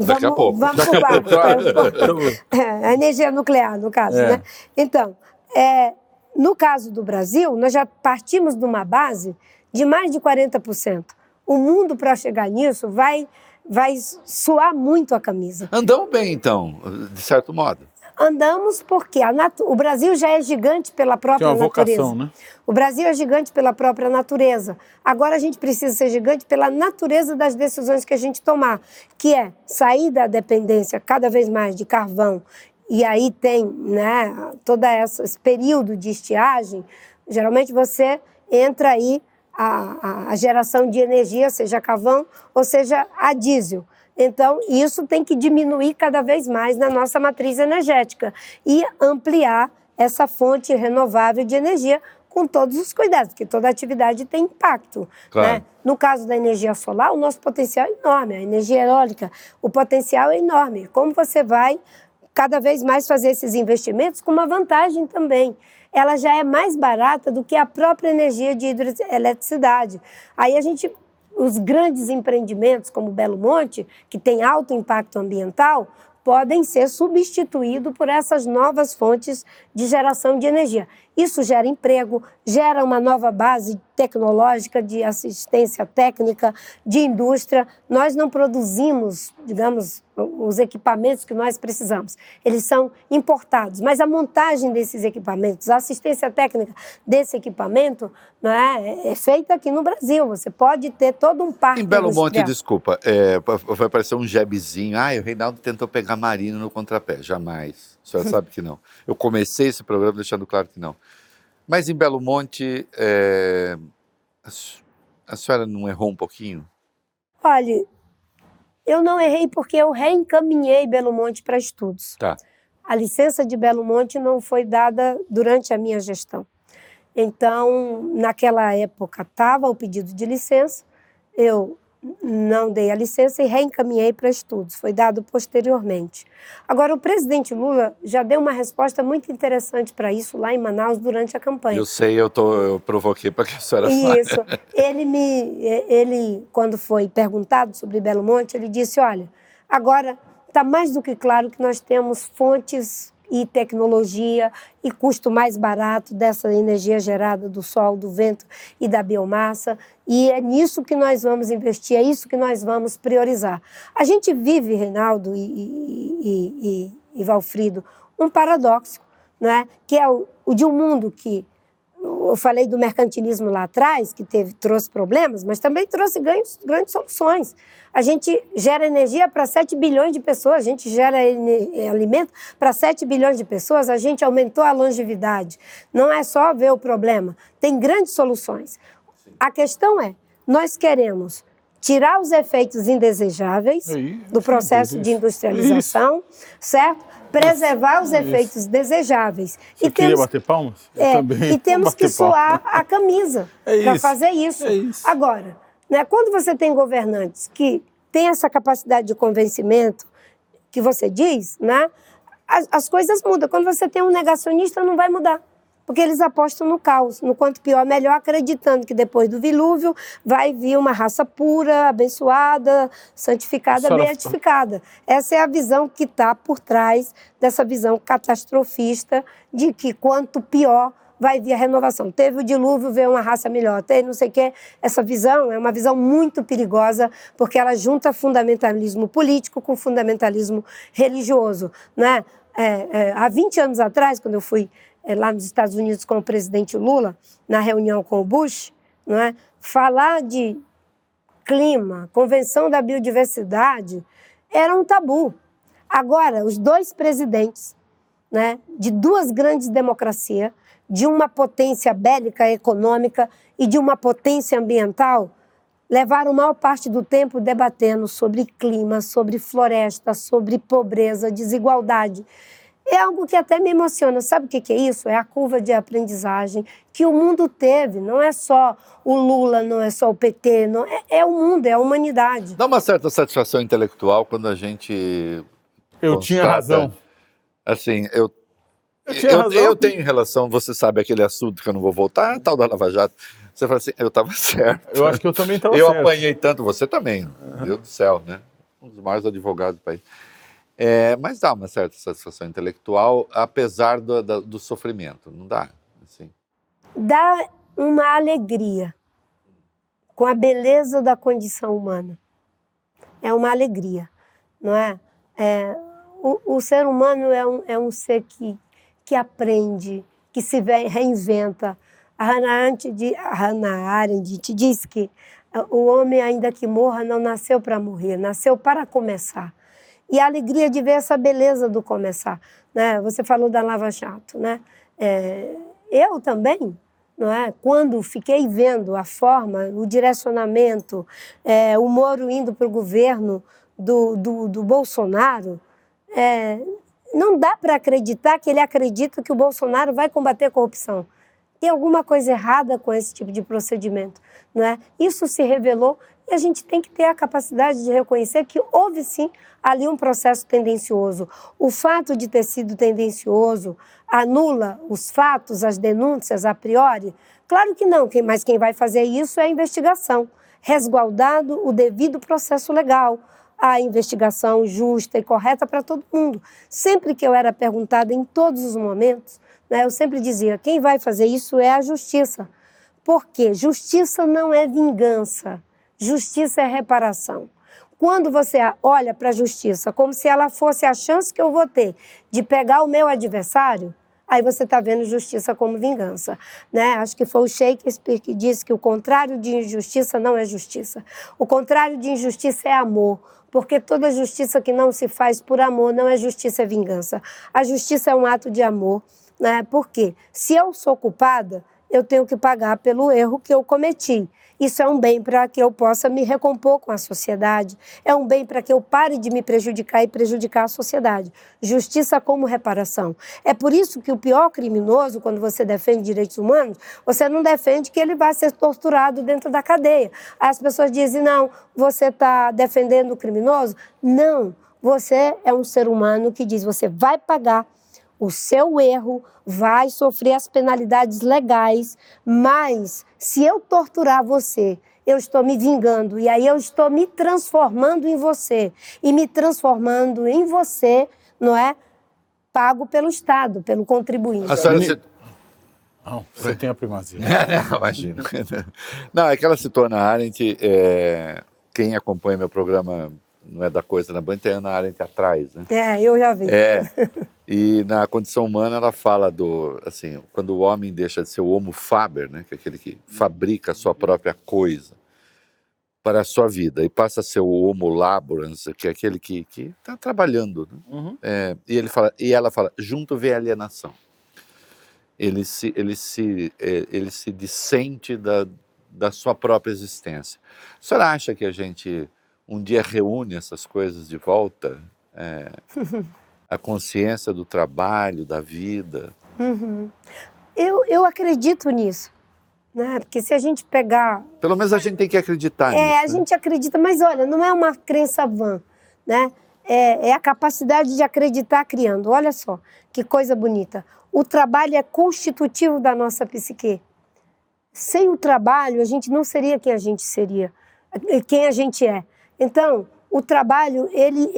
A: Daqui a
C: vamos-
A: pouco.
C: Vamos
B: Daqui a pouco.
C: É, a energia nuclear, no caso,
B: É.
C: né? Então, é, no caso do Brasil, nós já partimos de uma base de mais de 40%. O mundo, para chegar nisso, vai, vai suar muito a camisa.
A: Andamos bem, então, de certo modo.
C: Andamos porque o Brasil já é gigante pela própria
B: uma
C: natureza.
B: vocação, né?
C: O Brasil é gigante pela própria natureza. Agora a gente precisa ser gigante pela natureza das decisões que a gente tomar, que é sair da dependência cada vez mais de carvão. E aí tem né, todo esse período de estiagem. Geralmente você entra aí a, a- geração de energia, seja carvão ou seja a diesel. Então, isso tem que diminuir cada vez mais na nossa matriz energética e ampliar essa fonte renovável de energia com todos os cuidados, porque toda atividade tem impacto.
A: Claro.
C: né? No caso da energia solar, o nosso potencial é enorme. A energia eólica, o potencial é enorme. Como você vai cada vez mais fazer esses investimentos com uma vantagem também. Ela já é mais barata do que a própria energia de hidroeletricidade. Aí a gente, os grandes empreendimentos como Belo Monte, que tem alto impacto ambiental, podem ser substituídos por essas novas fontes de geração de energia. Isso gera emprego, gera uma nova base tecnológica de assistência técnica, de indústria. Nós não produzimos, digamos, os equipamentos que nós precisamos. Eles são importados, mas a montagem desses equipamentos, a assistência técnica desse equipamento, não é, é feita aqui no Brasil. Você pode ter todo um parque
A: Em Belo Monte,
C: industrial.
A: desculpa, é, vai parecer um jebzinho. Ah, o Reinaldo tentou pegar Marina no contrapé. Jamais. A senhora sabe que não. Eu comecei esse programa deixando claro que não. Mas em Belo Monte, é, a, senhora não errou um pouquinho?
C: Olha, eu não errei porque eu reencaminhei Belo Monte para estudos.
A: Tá.
C: A licença de Belo Monte não foi dada durante a minha gestão. Então, naquela época, estava o pedido de licença, eu não dei a licença e reencaminhei para estudos. Foi dado posteriormente. Agora, o presidente Lula já deu uma resposta muito interessante para isso lá em Manaus durante a campanha.
A: Eu sei, eu, tô, eu provoquei para que a senhora fale.
C: Isso. Ele me, ele, quando foi perguntado sobre Belo Monte, ele disse: olha, agora está mais do que claro que nós temos fontes e tecnologia e custo mais barato dessa energia gerada do sol, do vento e da biomassa. E é nisso que nós vamos investir, é isso que nós vamos priorizar. A gente vive, Reinaldo e, e, e, e, Valfrido, um paradoxo, né? que é o, o de um mundo que eu falei do mercantilismo lá atrás, que teve, trouxe problemas, mas também trouxe ganhos, grandes soluções. A gente gera energia para 7 bilhões de pessoas, a gente gera ene- alimento para 7 bilhões de pessoas, a gente aumentou a longevidade. Não é só ver o problema, tem grandes soluções. A questão é, nós queremos tirar os efeitos indesejáveis
B: Aí,
C: do processo
B: simples,
C: de
B: isso.
C: industrialização, certo? Preservar os efeitos desejáveis.
B: Você
C: e
B: queria
C: temos
B: bater palmas?
C: É,
B: também.
C: e temos que
B: Bater palmas.
C: suar a camisa
B: É
C: para
B: isso,
C: fazer isso.
B: é isso.
C: Agora, né, quando você tem governantes que têm essa capacidade de convencimento que você diz, né, as, as coisas mudam. Quando você tem um negacionista, não vai mudar. Porque eles apostam no caos, no quanto pior, melhor, acreditando que depois do dilúvio vai vir uma raça pura, abençoada, santificada,
B: Senhora-
C: beatificada. Essa é a visão que está por trás dessa visão catastrofista de que quanto pior vai vir a renovação. Teve o dilúvio, veio uma raça melhor. Tem não sei o quê. Essa visão é uma visão muito perigosa, porque ela junta fundamentalismo político com fundamentalismo religioso. Né? É, é, há 20 anos atrás, quando eu fui é, lá nos Estados Unidos com o presidente Lula, na reunião com o Bush, não é? falar de clima, convenção da biodiversidade, era um tabu. Agora, os dois presidentes né, de duas grandes democracias de uma potência bélica econômica e de uma potência ambiental, levaram maior parte do tempo debatendo sobre clima, sobre floresta, sobre pobreza, desigualdade. É algo que até me emociona. Sabe o que é isso? É a curva de aprendizagem que o mundo teve. Não é só o Lula, não é só o PT, não é, é o mundo, é a humanidade.
A: Dá uma certa satisfação intelectual quando a gente.
B: Eu constata, tinha razão.
A: Assim, eu eu, eu, eu, tenho relação, você sabe aquele assunto que eu não vou voltar, tal da Lava Jato. Você fala assim, eu estava certo.
B: Eu acho que eu também estava
A: certo.
B: Eu
A: apanhei tanto, você também. Meu Deus do céu, né? Um dos maiores advogados do país. É, mas dá uma certa satisfação intelectual, apesar do, do, do sofrimento, não dá? Assim.
C: Dá uma alegria com a beleza da condição humana. É uma alegria, não é? é o, o ser humano é um, é um ser que, que aprende, que se reinventa. A Hannah Arendt, a Hannah Arendt diz que o homem, ainda que morra, não nasceu para morrer, nasceu para começar. E a alegria de ver essa beleza do começar. Né? Você falou da Lava Jato. Né? É, eu também, não é? quando fiquei vendo a forma, o direcionamento, é, o Moro indo para o governo do, do, do Bolsonaro, é, não dá para acreditar que ele acredita que o Bolsonaro vai combater a corrupção. Tem alguma coisa errada com esse tipo de procedimento, não é? Isso se revelou a gente tem que ter a capacidade de reconhecer que houve sim ali um processo tendencioso. O fato de ter sido tendencioso anula os fatos, as denúncias a priori? Claro que não, mas quem vai fazer isso é a investigação, resguardado o devido processo legal a investigação justa e correta para todo mundo. Sempre que eu era perguntada, em todos os momentos, né, eu sempre dizia: quem vai fazer isso é a justiça. Porque justiça não é vingança, justiça é reparação. Quando você olha para a justiça como se ela fosse a chance que eu vou ter de pegar o meu adversário, aí você está vendo justiça como vingança. Né? Acho que foi o Shakespeare que disse que o contrário de injustiça não é justiça. O contrário de injustiça é amor porque toda justiça que não se faz por amor não é justiça, é vingança. A justiça é um ato de amor, né? Porque se eu sou culpada, eu tenho que pagar pelo erro que eu cometi. Isso é um bem para que eu possa me recompor com a sociedade, é um bem para que eu pare de me prejudicar e prejudicar a sociedade. Justiça como reparação. É por isso que o pior criminoso, quando você defende direitos humanos, você não defende que ele vá ser torturado dentro da cadeia. As pessoas dizem, não, você está defendendo o criminoso? Não, você é um ser humano que diz, você vai pagar o seu erro, vai sofrer as penalidades legais, mas se eu torturar você, eu estou me vingando e aí eu estou me transformando em você e me transformando em você, não é? Pago pelo Estado, pelo contribuinte.
A: A senhora se...
B: Não, você tem a primazia.
A: não, imagina. Não, é que ela citou na Arendt, é... quem acompanha meu programa não é da coisa na Band, tem a Ana Arendt atrás, né?
C: É, eu já vi.
A: É, e na condição humana ela fala do, assim, quando o homem deixa de ser o homo faber, né, que é aquele que fabrica a sua própria coisa para a sua vida, e passa a ser o homo laborans, que é aquele que está trabalhando. Né? Uhum. É, e, ele fala, e ela fala, junto vê a alienação. Ele se, ele se, é, ele se dissente da, da sua própria existência. A senhora acha que a gente um dia reúne essas coisas de volta, é, a consciência do trabalho, da vida.
C: Uhum. Eu, eu acredito nisso. Né? Porque se a gente pegar.
A: Pelo menos a gente tem que acreditar
C: é,
A: nisso. É,
C: a né? gente acredita, mas olha, não é uma crença vã. Né? É, é a capacidade de acreditar criando. Olha só, que coisa bonita. O trabalho é constitutivo da nossa psique. Sem o trabalho, a gente não seria quem a gente seria, quem a gente é. Então, o trabalho, ele,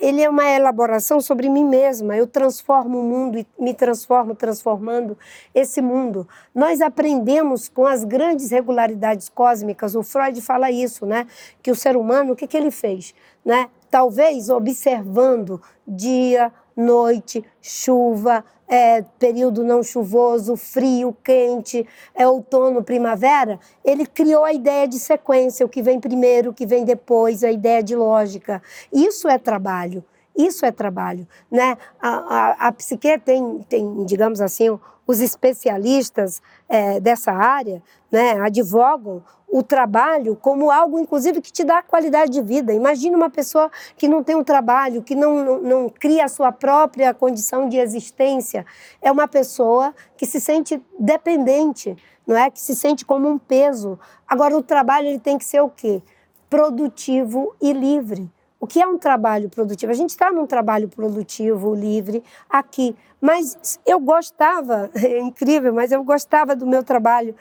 C: ele é uma elaboração sobre mim mesma. Eu transformo o mundo e me transformo transformando esse mundo. Nós aprendemos com as grandes regularidades cósmicas. O Freud fala isso, né? Que o ser humano, o que, que ele fez? Né? Talvez observando dia, noite, chuva, é, período não chuvoso, frio, quente, é outono, primavera, ele criou a ideia de sequência, o que vem primeiro, o que vem depois, a ideia de lógica. Isso é trabalho. Isso é trabalho, né? A, a, a psique tem, tem, digamos assim, os especialistas é, dessa área, né, advogam o trabalho como algo, inclusive, que te dá qualidade de vida. Imagine uma pessoa que não tem um trabalho, que não, não, não, cria a sua própria condição de existência. É uma pessoa que se sente dependente, não é? Que se sente como um peso. Agora, o trabalho ele tem que ser o quê? Produtivo e livre. O que é um trabalho produtivo? A gente está num trabalho produtivo, livre, aqui. Mas eu gostava, é incrível, mas eu gostava do meu trabalho,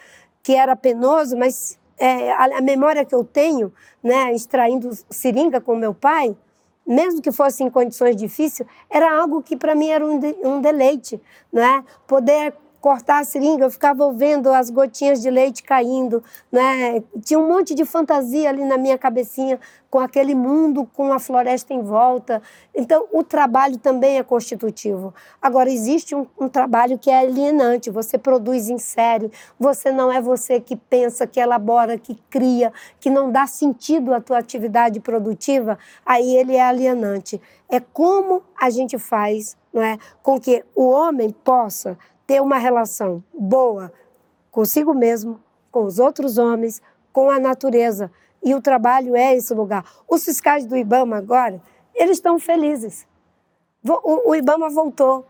C: que era penoso, mas é, a, a, memória que eu tenho, né, extraindo seringa com meu pai, mesmo que fosse em condições difíceis, era algo que para mim era um, de, um deleite, né? Poder cortar a seringa, eu ficava vendo as gotinhas de leite caindo, né? Tinha um monte de fantasia ali na minha cabecinha com aquele mundo com a floresta em volta. Então, o trabalho também é constitutivo. Agora, existe um, um trabalho que é alienante. Você produz em série, você não é você que pensa, que elabora, que cria, que não dá sentido à tua atividade produtiva, aí ele é alienante. É como a gente faz não é, com que o homem possa ter uma relação boa consigo mesmo, com os outros homens, com a natureza. E o trabalho é esse lugar. Os fiscais do IBAMA agora, eles estão felizes. O, o IBAMA voltou.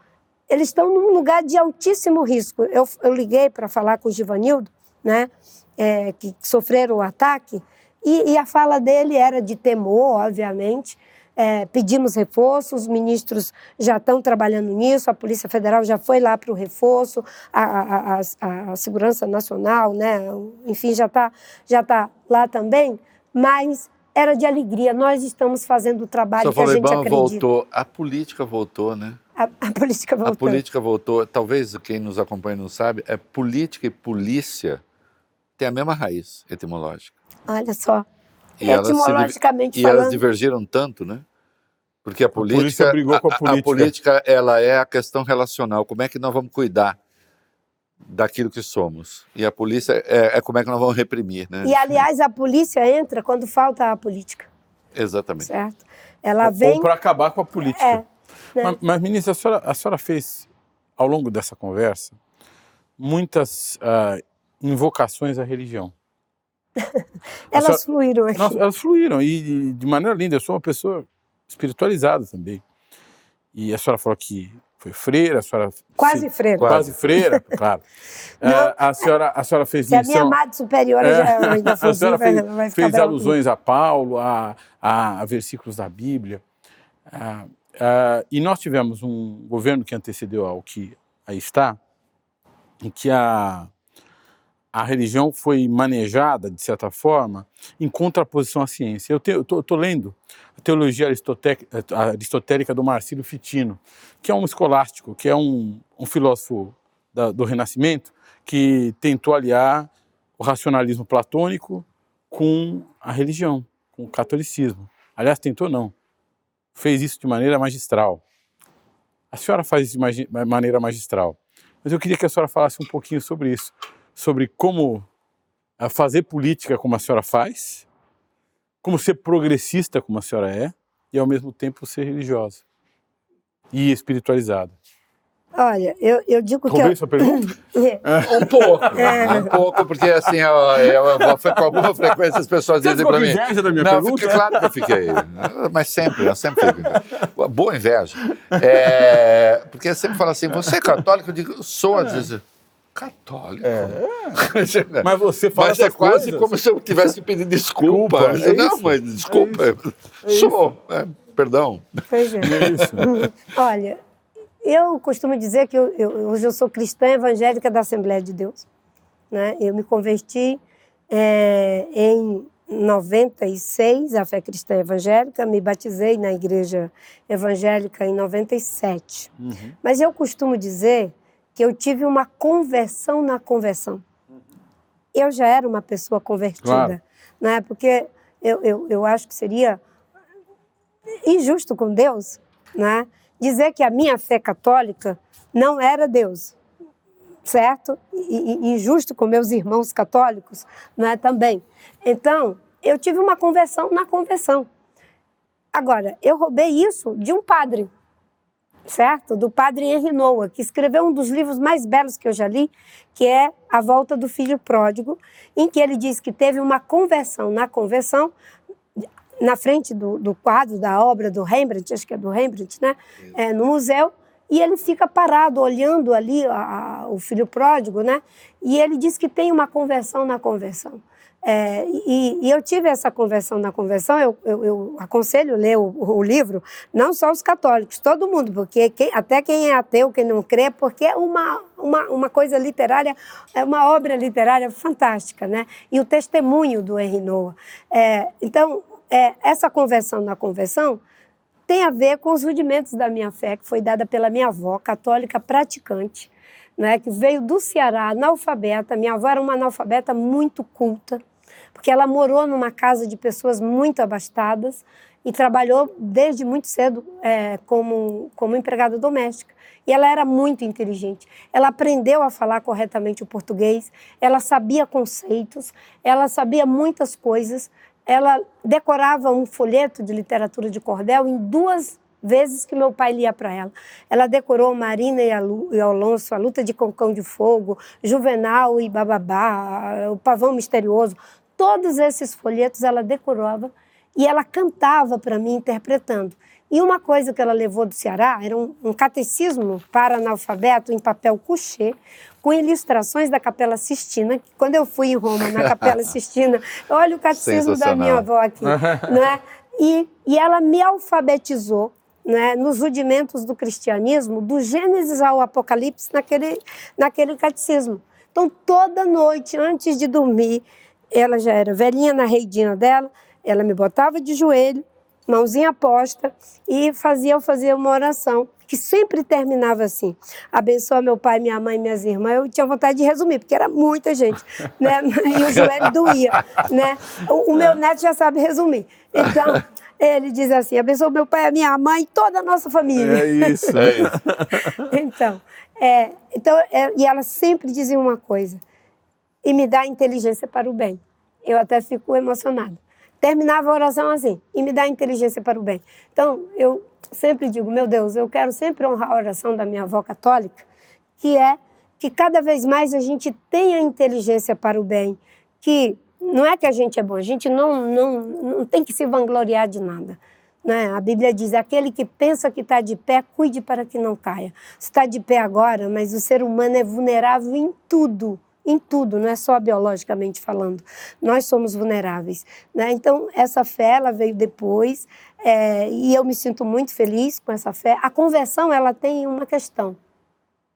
C: Eles estão num lugar de altíssimo risco. Eu, eu liguei para falar com o Givanildo, né, é, que sofreram o ataque, e, e a fala dele era de temor, obviamente, é, pedimos reforço, os ministros já estão trabalhando nisso, a Polícia Federal já foi lá para o reforço, a, a, a, a, Segurança Nacional, né? enfim, já está já tá lá também, mas era de alegria. Nós estamos fazendo o trabalho Só que a gente acredita.
A: voltou, a política voltou, né?
C: A, a, política voltou.
A: A política voltou. Talvez quem nos acompanha não sabe, é política e polícia tem a mesma raiz etimológica.
C: Olha só. E etimologicamente
A: elas, falando. E elas divergiram tanto, né? Porque a política, a polícia
B: brigou com a política.
A: A, a política, ela é a questão relacional. Como é que nós vamos cuidar daquilo que somos? E a polícia é, é como é que nós vamos reprimir, né?
C: E aliás, a polícia entra quando falta a política.
A: Exatamente.
C: Certo? Ela vem
B: ou para acabar com a política. É, né? mas, mas, ministra, a senhora, a senhora fez ao longo dessa conversa muitas uh, invocações à religião.
C: elas senhora, fluíram aqui.
B: elas fluíram e de maneira linda. Eu sou uma pessoa espiritualizada também. E a senhora falou que foi freira, a senhora...
C: Quase se, freira.
B: Quase freira, claro. Uh, a, senhora, a senhora fez
C: se. Se a minha amada superior é, já ainda a senhora
B: fez, vai fez alusões a Paulo, a, a, a, versículos da Bíblia. Uh, e nós tivemos um governo que antecedeu ao que aí está, em que a, a religião foi manejada, de certa forma, em contraposição à ciência. Eu estou lendo a teologia aristotélica do Marcílio Fitino, que é um escolástico, que é um, um filósofo da, do Renascimento, que tentou aliar o racionalismo platônico com a religião, com o catolicismo. Aliás, tentou não, fez isso de maneira magistral. A senhora faz isso de maneira magistral. Mas eu queria que a senhora falasse um pouquinho sobre isso sobre como eh, fazer política como a senhora faz, como ser progressista como a senhora é, e ao mesmo tempo ser religiosa e espiritualizada.
C: Olha, eu, eu digo
B: Roubei
C: que. Eu...
B: sua pergunta?
A: um pouco. É. Um pouco, porque assim, eu, eu, eu, com alguma frequência as pessoas
B: Você
A: dizem para mim.
B: inveja da minha
A: não,
B: pergunta?
A: Fiquei, claro que eu fiquei. Mas sempre, eu sempre fico. Boa inveja. É, porque sempre fala assim: você é católico? Eu digo, sou, às vezes católico. É.
B: mas você fala
A: Mas é quase
B: coisas.
A: como se eu tivesse pedir desculpa. desculpa é não, mas desculpa. É Sou. É, perdão.
C: Pois é. é Olha, eu costumo dizer que eu, eu, hoje eu sou cristã evangélica da Assembleia de Deus. Né? Eu me converti é, em 96 à fé cristã evangélica, me batizei na igreja evangélica em 97. Uhum. Mas eu costumo dizer que eu tive uma conversão na conversão. Eu já era uma pessoa convertida, claro. né? porque eu, eu, eu acho que seria injusto com Deus né? dizer que a minha fé católica não era Deus, certo? E, e injusto com meus irmãos católicos né? também. Então, eu tive uma conversão na conversão. Agora, eu roubei isso de um padre, certo? Do padre Henry Noah, que escreveu um dos livros mais belos que eu já li, que é A Volta do Filho Pródigo, em que ele diz que teve uma conversão. Na conversão, na frente do, do quadro da obra do Rembrandt, acho que é do Rembrandt, né? É, no museu, e ele fica parado olhando ali a, a, o filho pródigo, né? E ele diz que tem uma conversão na conversão. É, e, e, eu tive essa conversão na conversão, eu, eu, eu aconselho ler o, o, livro, não só os católicos, todo mundo, porque quem, até quem é ateu, quem não crê, porque é uma, uma, uma coisa literária, é uma obra literária fantástica, né? E o testemunho do Henri Noah. É, então, é, essa conversão na conversão tem a ver com os rudimentos da minha fé, que foi dada pela minha avó, católica praticante, né, que veio do Ceará, analfabeta. Minha avó era uma analfabeta muito culta, porque ela morou numa casa de pessoas muito abastadas e trabalhou desde muito cedo é, como, como empregada doméstica. E ela era muito inteligente. Ela aprendeu a falar corretamente o português, ela sabia conceitos, ela sabia muitas coisas, ela decorava um folheto de literatura de cordel em duas vezes que meu pai lia para ela. Ela decorou Marina e, Lu, e Alonso, A Luta de Concão de Fogo, Juvenal e Bababá, O Pavão Misterioso. Todos esses folhetos ela decorava e ela cantava para mim interpretando. E uma coisa que ela levou do Ceará era um, um catecismo para analfabeto em papel couché, com ilustrações da Capela Sistina. Quando eu fui em Roma, na Capela Sistina, olha o catecismo da minha avó aqui. né? e, e ela me alfabetizou né, nos rudimentos do cristianismo, do Gênesis ao Apocalipse, naquele, naquele catecismo. Então, toda noite, antes de dormir, ela já era velhinha na reidinha dela, ela me botava de joelho, mãozinha posta, e fazia eu fazer uma oração que sempre terminava assim: abençoa meu pai, minha mãe, minhas irmãs. Eu tinha vontade de resumir, porque era muita gente, né? E o joelho doía, né? O, o meu neto já sabe resumir. Então, ele diz assim: abençoa meu pai, a minha mãe e toda a nossa família.
B: É isso, é isso.
C: então, é, então é, e ela sempre dizia uma coisa: e me dá inteligência para o bem. Eu até fico emocionada terminava a oração assim, e me dá inteligência para o bem. Então, eu sempre digo, meu Deus, eu quero sempre honrar a oração da minha avó católica, que é que cada vez mais a gente tenha inteligência para o bem, que não é que a gente é bom, a gente não, não, não tem que se vangloriar de nada. Né? A Bíblia diz: aquele que pensa que está de pé, cuide para que não caia. Está de pé agora, mas o ser humano é vulnerável em tudo em tudo, não é só biologicamente falando. Nós somos vulneráveis. Né? Então, essa fé ela veio depois é, e eu me sinto muito feliz com essa fé. A conversão ela tem uma questão,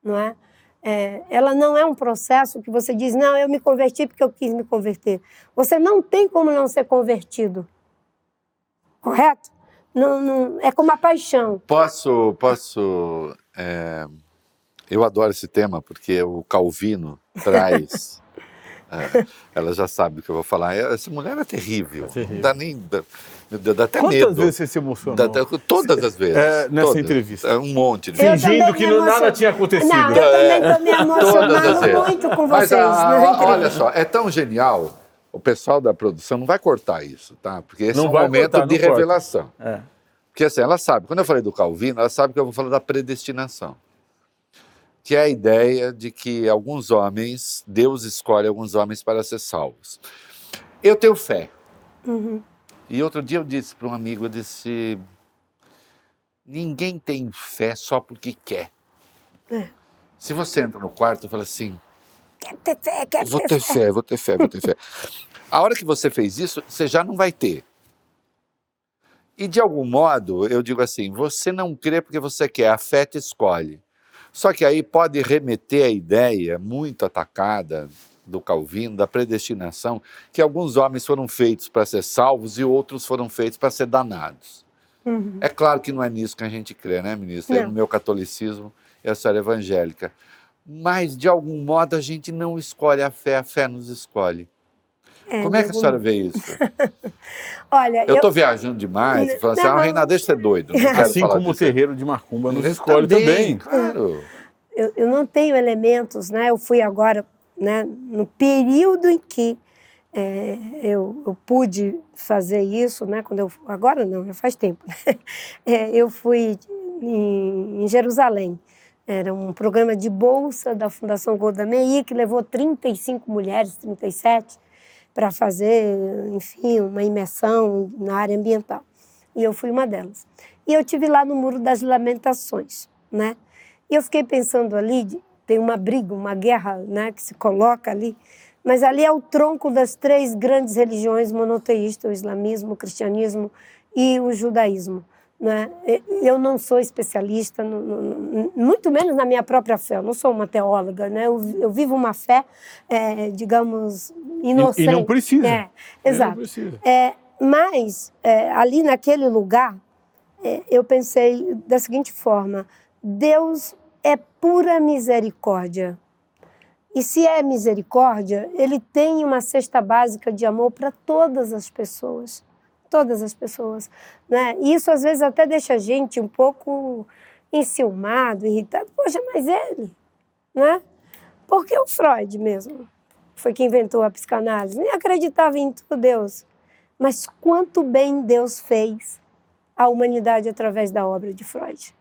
C: não é? é? Ela não é um processo que você diz, não, eu me converti porque eu quis me converter. Você não tem como não ser convertido, correto? Não, não é como a paixão.
A: Posso, posso é eu adoro esse tema porque o Calvino traz. é, ela já sabe o que eu vou falar. Essa mulher é terrível. É terrível. Não dá nem. Dá, dá até
B: Quantas
A: medo.
B: Quantas vezes você se emocionou?
A: Dá, todas as vezes.
B: É, nessa
A: todas.
B: entrevista.
A: É um monte de
B: vezes. Fingindo que emocion... nada tinha acontecido.
C: Não, eu também estou me emocionando muito com vocês. Mas, a,
A: olha só, é tão genial. O pessoal da produção não vai cortar isso, tá? Porque esse
B: não
A: é um momento
B: cortar,
A: de revelação.
B: É.
A: Porque assim, ela sabe, quando eu falei do Calvino, ela sabe que eu vou falar da predestinação que é a ideia de que alguns homens, Deus escolhe alguns homens para ser salvos. Eu tenho fé.
C: Uhum.
A: E outro dia eu disse para um amigo, eu disse, ninguém tem fé só porque quer.
C: É.
A: Se você entra no quarto e fala assim,
C: quer ter fé, quer
A: vou ter fé. fé, vou ter fé, vou ter fé. A hora que você fez isso, você já não vai ter. E de algum modo, eu digo assim, você não crê porque você quer, a fé te escolhe. Só que aí pode remeter a ideia muito atacada do Calvino, da predestinação, que alguns homens foram feitos para ser salvos e outros foram feitos para ser danados.
C: Uhum.
A: É claro que não é nisso que a gente crê, né, ministro? É no meu catolicismo e a senhora evangélica. Mas, de algum modo, a gente não escolhe a fé, a fé nos escolhe. É, Como é que a senhora vê isso?
C: Olha,
A: eu estou viajando demais, falando assim, ah, Reinaldo, deixa ser doido.
B: assim como o terreiro de Macumba nos escolhe também.
A: Claro.
C: Eu, eu não tenho elementos, né? Eu fui agora, né, no período em que é, eu, eu, pude fazer isso, né? Quando eu agora não, já faz tempo. Né? É, eu fui em, em, Jerusalém. Era um programa de bolsa da Fundação Golda Meir que levou 35 mulheres, 37, para fazer, enfim, uma imersão na área ambiental. E eu fui uma delas. E eu tive lá no Muro das Lamentações, né? E eu fiquei pensando ali, tem uma briga, uma guerra, né, que se coloca ali mas ali é o tronco das três grandes religiões monoteístas, o islamismo, o cristianismo e o judaísmo. Né? Eu não sou especialista, muito menos na minha própria fé, eu não sou uma teóloga, né? eu, vivo uma fé, é, digamos, inocente.
B: E, não precisa.
C: É, exato.
B: Precisa.
C: É, mas, é, ali naquele lugar, é, eu pensei da seguinte forma: Deus é pura misericórdia. E se é misericórdia, ele tem uma cesta básica de amor para todas as pessoas. Todas as pessoas. Né? Isso às vezes até deixa a gente um pouco enciumado, irritado. Poxa, mas ele, né? Porque o Freud mesmo foi quem inventou a psicanálise. Nem acreditava em tudo Deus. Mas quanto bem Deus fez à humanidade através da obra de Freud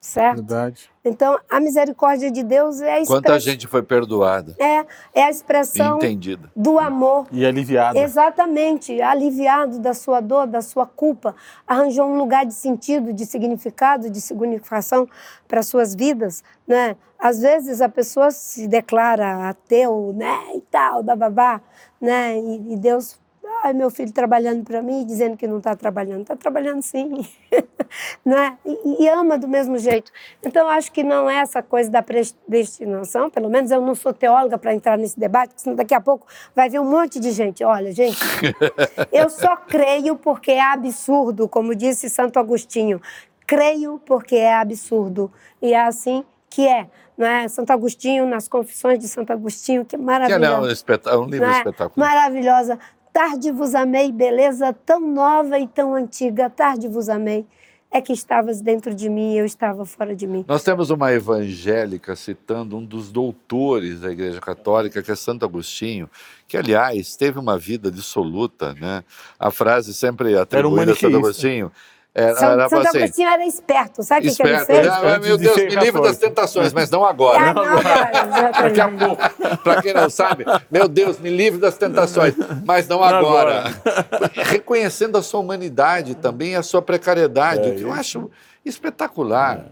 C: certo?
B: Verdade.
C: Então, a misericórdia de Deus é a expressão...
A: Quanta gente foi perdoada.
C: É, é a expressão
A: Entendida.
C: do amor.
B: E aliviada.
C: Exatamente, aliviado da sua dor, da sua culpa, arranjou um lugar de sentido, de significado, de significação para suas vidas, né? Às vezes a pessoa se declara ateu, né, e tal, bababá, né? E, e Deus Ai, meu filho trabalhando para mim, dizendo que não está trabalhando. Está trabalhando sim. né? E, e, ama do mesmo jeito. Então, acho que não é essa coisa da predestinação, pelo menos eu não sou teóloga para entrar nesse debate, senão daqui a pouco vai vir um monte de gente. Olha, gente, eu só creio porque é absurdo, como disse Santo Agostinho. Creio porque é absurdo. E é assim que é. Né? Santo Agostinho, nas Confissões de Santo Agostinho, que maravilhosa. Que é um,
A: espetáculo, um livro né? espetacular.
C: Maravilhosa. Tarde vos amei, beleza tão nova e tão antiga. Tarde vos amei. É que estavas dentro de mim e eu estava fora de mim.
A: Nós temos uma evangélica citando um dos doutores da Igreja Católica, que é Santo Agostinho, que, aliás, teve uma vida dissoluta. Né? A frase sempre atribuída a Santo Agostinho
C: era, São, era Santo assim, Agostinho era esperto, sabe o que, ele fez?
A: Ah, meu Deus, me livre das tentações, mas não agora.
C: não agora,
A: Daqui a pouco. Para quem não sabe, meu Deus, me livre das tentações, mas não, não agora. agora. Reconhecendo a sua humanidade também, a sua precariedade, é, que eu acho espetacular.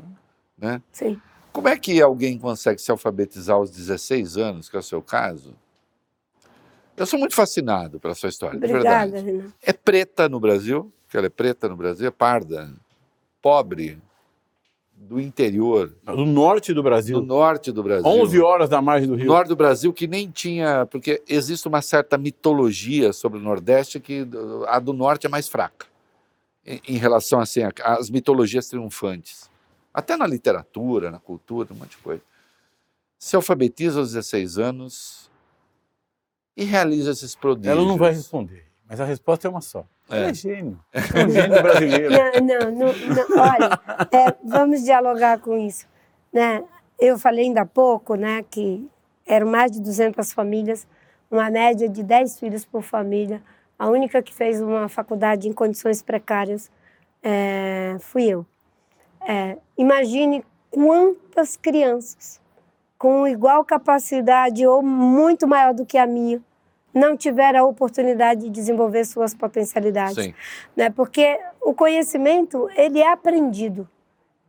A: É. Né?
C: Sim.
A: Como é que alguém consegue se alfabetizar aos 16 anos, que é o seu caso? Eu sou muito fascinado pela sua história,
C: Obrigada,
A: verdade. Renan. É preta no Brasil? Que ela é preta no Brasil, é parda, pobre, do interior.
B: Do norte do Brasil.
A: Do norte do Brasil.
B: 11 horas da margem do Rio.
A: Norte do Brasil que nem tinha, porque existe uma certa mitologia sobre o Nordeste que a do Norte é mais fraca. Em, em relação assim às mitologias triunfantes. Até na literatura, na cultura, um monte de coisa. Se alfabetiza aos 16 anos e realiza esses prodígios.
B: Ela não vai responder, mas a resposta é uma só. É. é gênio. É um gênio brasileiro.
C: Não, não, não, olha, é, vamos dialogar com isso. Né? Eu falei ainda há pouco né, que eram mais de 200 famílias, uma média de 10 filhos por família. A única que fez uma faculdade em condições precárias é, fui eu. É, imagine quantas crianças com igual capacidade ou muito maior do que a minha não tiveram a oportunidade de desenvolver suas potencialidades. Sim. Né? Porque o conhecimento, ele é aprendido.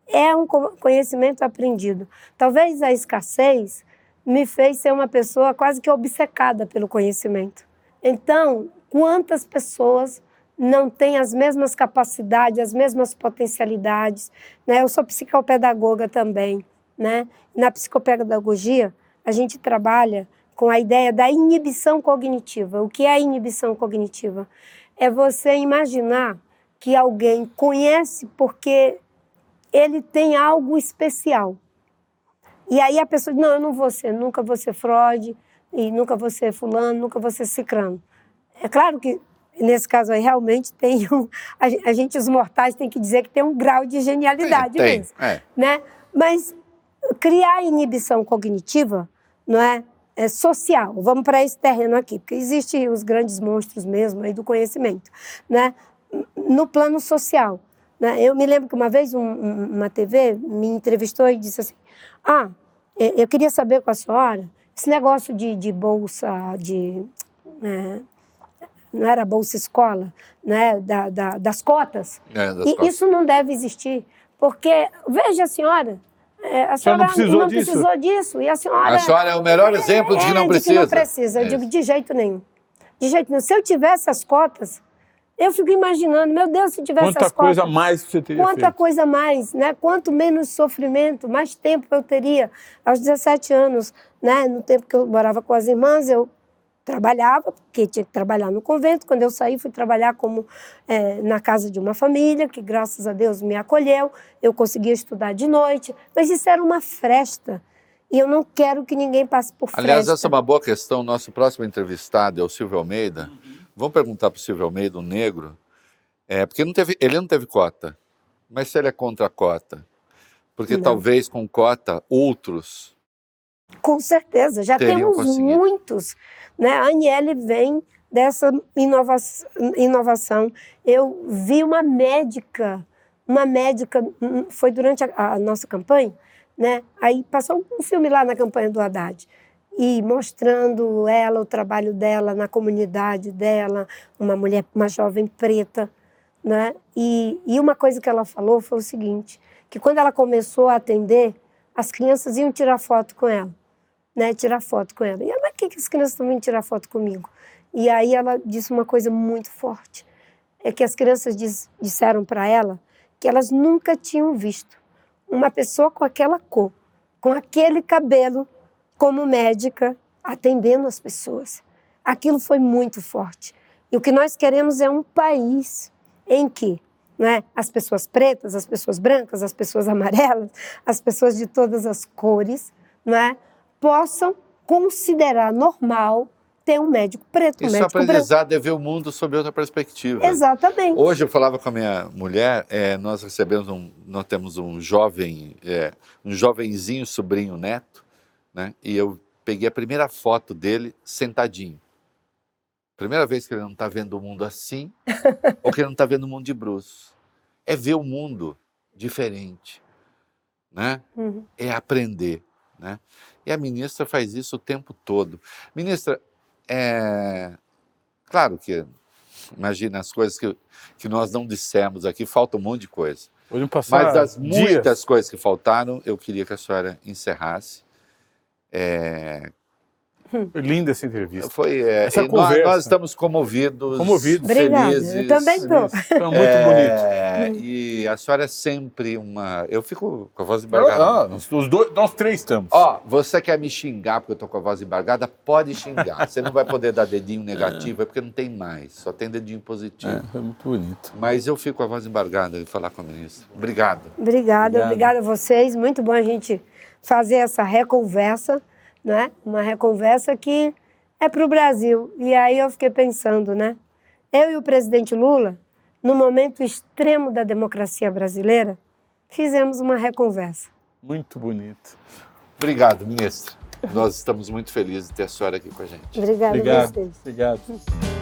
C: É um conhecimento aprendido. Talvez a escassez me fez ser uma pessoa quase que obcecada pelo conhecimento. Então, quantas pessoas não têm as mesmas capacidades, as mesmas potencialidades? Né? Eu sou psicopedagoga também. Né? Na psicopedagogia, a gente trabalha com a ideia da inibição cognitiva. O que é a inibição cognitiva? É você imaginar que alguém conhece porque ele tem algo especial. E aí a pessoa diz, não, eu não vou ser, nunca vou ser Freud, e nunca vou ser fulano, nunca vou ser cicrano. É claro que nesse caso aí realmente tem um, a, gente os mortais tem que dizer que tem um grau de genialidade
A: tem,
C: mesmo,
A: é.
C: né? Mas criar inibição cognitiva, não é? É, social. Vamos para esse terreno aqui, porque existem os grandes monstros mesmo aí do conhecimento, né? No plano social. Né? Eu me lembro que uma vez um, uma TV me entrevistou e disse assim: Ah, eu queria saber com a senhora esse negócio de, de bolsa, de. É, não era bolsa escola, né? Da, da das cotas.
A: É, das
C: e
A: cotas.
C: isso não deve existir. Porque, veja a senhora, é, a senhora
B: não precisou disso.
C: precisou disso. E a senhora.
A: A senhora é o melhor exemplo de que
C: é,
A: não
C: de
A: precisa.
C: que não precisa. Eu
A: É
C: digo, de jeito nenhum. De jeito nenhum. Se eu tivesse as cotas, eu fico imaginando, meu Deus, se tivesse
B: Quanta
C: as cotas.
B: coisa a mais que você teria
C: Quanta
B: feito.
C: coisa mais, né? Quanto menos sofrimento, mais tempo eu teria. Aos 17 anos, né? No tempo que eu morava com as irmãs, eu trabalhava, porque tinha que trabalhar no convento. Quando eu saí, fui trabalhar como eh, na casa de uma família, que graças a Deus me acolheu. Eu conseguia estudar de noite, mas isso era uma fresta. E eu não quero que ninguém passe por fresta.
A: Aliás, essa é uma boa questão. Nosso próximo entrevistado é o Silvio Almeida. Vamos perguntar para o Silvio Almeida, um negro, é, porque não teve, ele não teve cota, mas se ele é contra a cota? Porque
C: Não.
A: talvez com cota outros.
C: Com certeza, já
A: Teriam
C: temos muitos. Né? A Aniele vem dessa inova inovação. Eu vi uma médica, uma médica, hum, foi durante a, a nossa campanha, né? aí passou um filme lá na campanha do Haddad, e mostrando ela, o trabalho dela na comunidade dela, uma mulher, uma jovem preta. Né? E, e uma coisa que ela falou foi o seguinte, que quando ela começou a atender, as crianças iam tirar foto com ela né, tirar foto com ela. E ela, mas que, que as crianças estão vindo tirar foto comigo? E aí ela disse uma coisa muito forte, é que as crianças diz, disseram para ela que elas nunca tinham visto uma pessoa com aquela cor, com aquele cabelo, como médica, atendendo as pessoas. Aquilo foi muito forte. E o que nós queremos é um país em que né, as pessoas pretas, as pessoas brancas, as pessoas amarelas, as pessoas de todas as cores, né, possam considerar normal ter um médico preto, um
A: Isso é
C: médico branco.
A: aprendizado é ver o mundo sob outra perspectiva.
C: Exatamente.
A: Hoje eu falava com a minha mulher, é, nós recebemos um, nós temos um jovem, é, um jovenzinho sobrinho neto, né? E eu peguei a primeira foto dele sentadinho. Primeira vez que ele não está vendo o mundo assim, ou que ele não está vendo o mundo de Bruce. É ver o mundo diferente, né?
C: Uhum.
A: É aprender, né? E a ministra faz isso o tempo todo. Ministra, é... claro que imagina as coisas que, que nós não dissemos aqui, falta um monte de coisa. Mas das
B: dias.
A: muitas coisas que faltaram, eu queria que a senhora encerrasse. É,
B: Linda essa entrevista.
A: foi, é,
B: Essa
A: e nós,
B: conversa.
A: nós estamos comovidos,
B: Comovidos.
C: Obrigada.
A: felizes.
C: Eu também estou.
B: Foi muito bonito.
A: É, E a senhora é sempre uma. Eu fico com a voz embargada.
B: Ah, nós, os dois, nós três estamos.
A: Ó, você quer me xingar porque eu tô com a voz embargada? Pode xingar. Você não vai poder dar dedinho negativo, é porque não tem mais. Só tem dedinho positivo.
B: É, foi muito bonito.
A: Mas eu fico com a voz embargada de falar com a ministra. Obrigado.
C: Obrigada, obrigada a vocês. Muito bom a gente fazer essa reconversa, né? Uma reconversa que é para o Brasil. E aí eu fiquei pensando, né? Eu e o presidente Lula, no momento extremo da democracia brasileira, fizemos uma reconversa.
B: Muito bonito.
A: Obrigado, ministra. Nós estamos muito felizes de ter a senhora aqui com a gente.
C: Obrigada
B: Obrigado.
C: vocês.
B: Obrigado.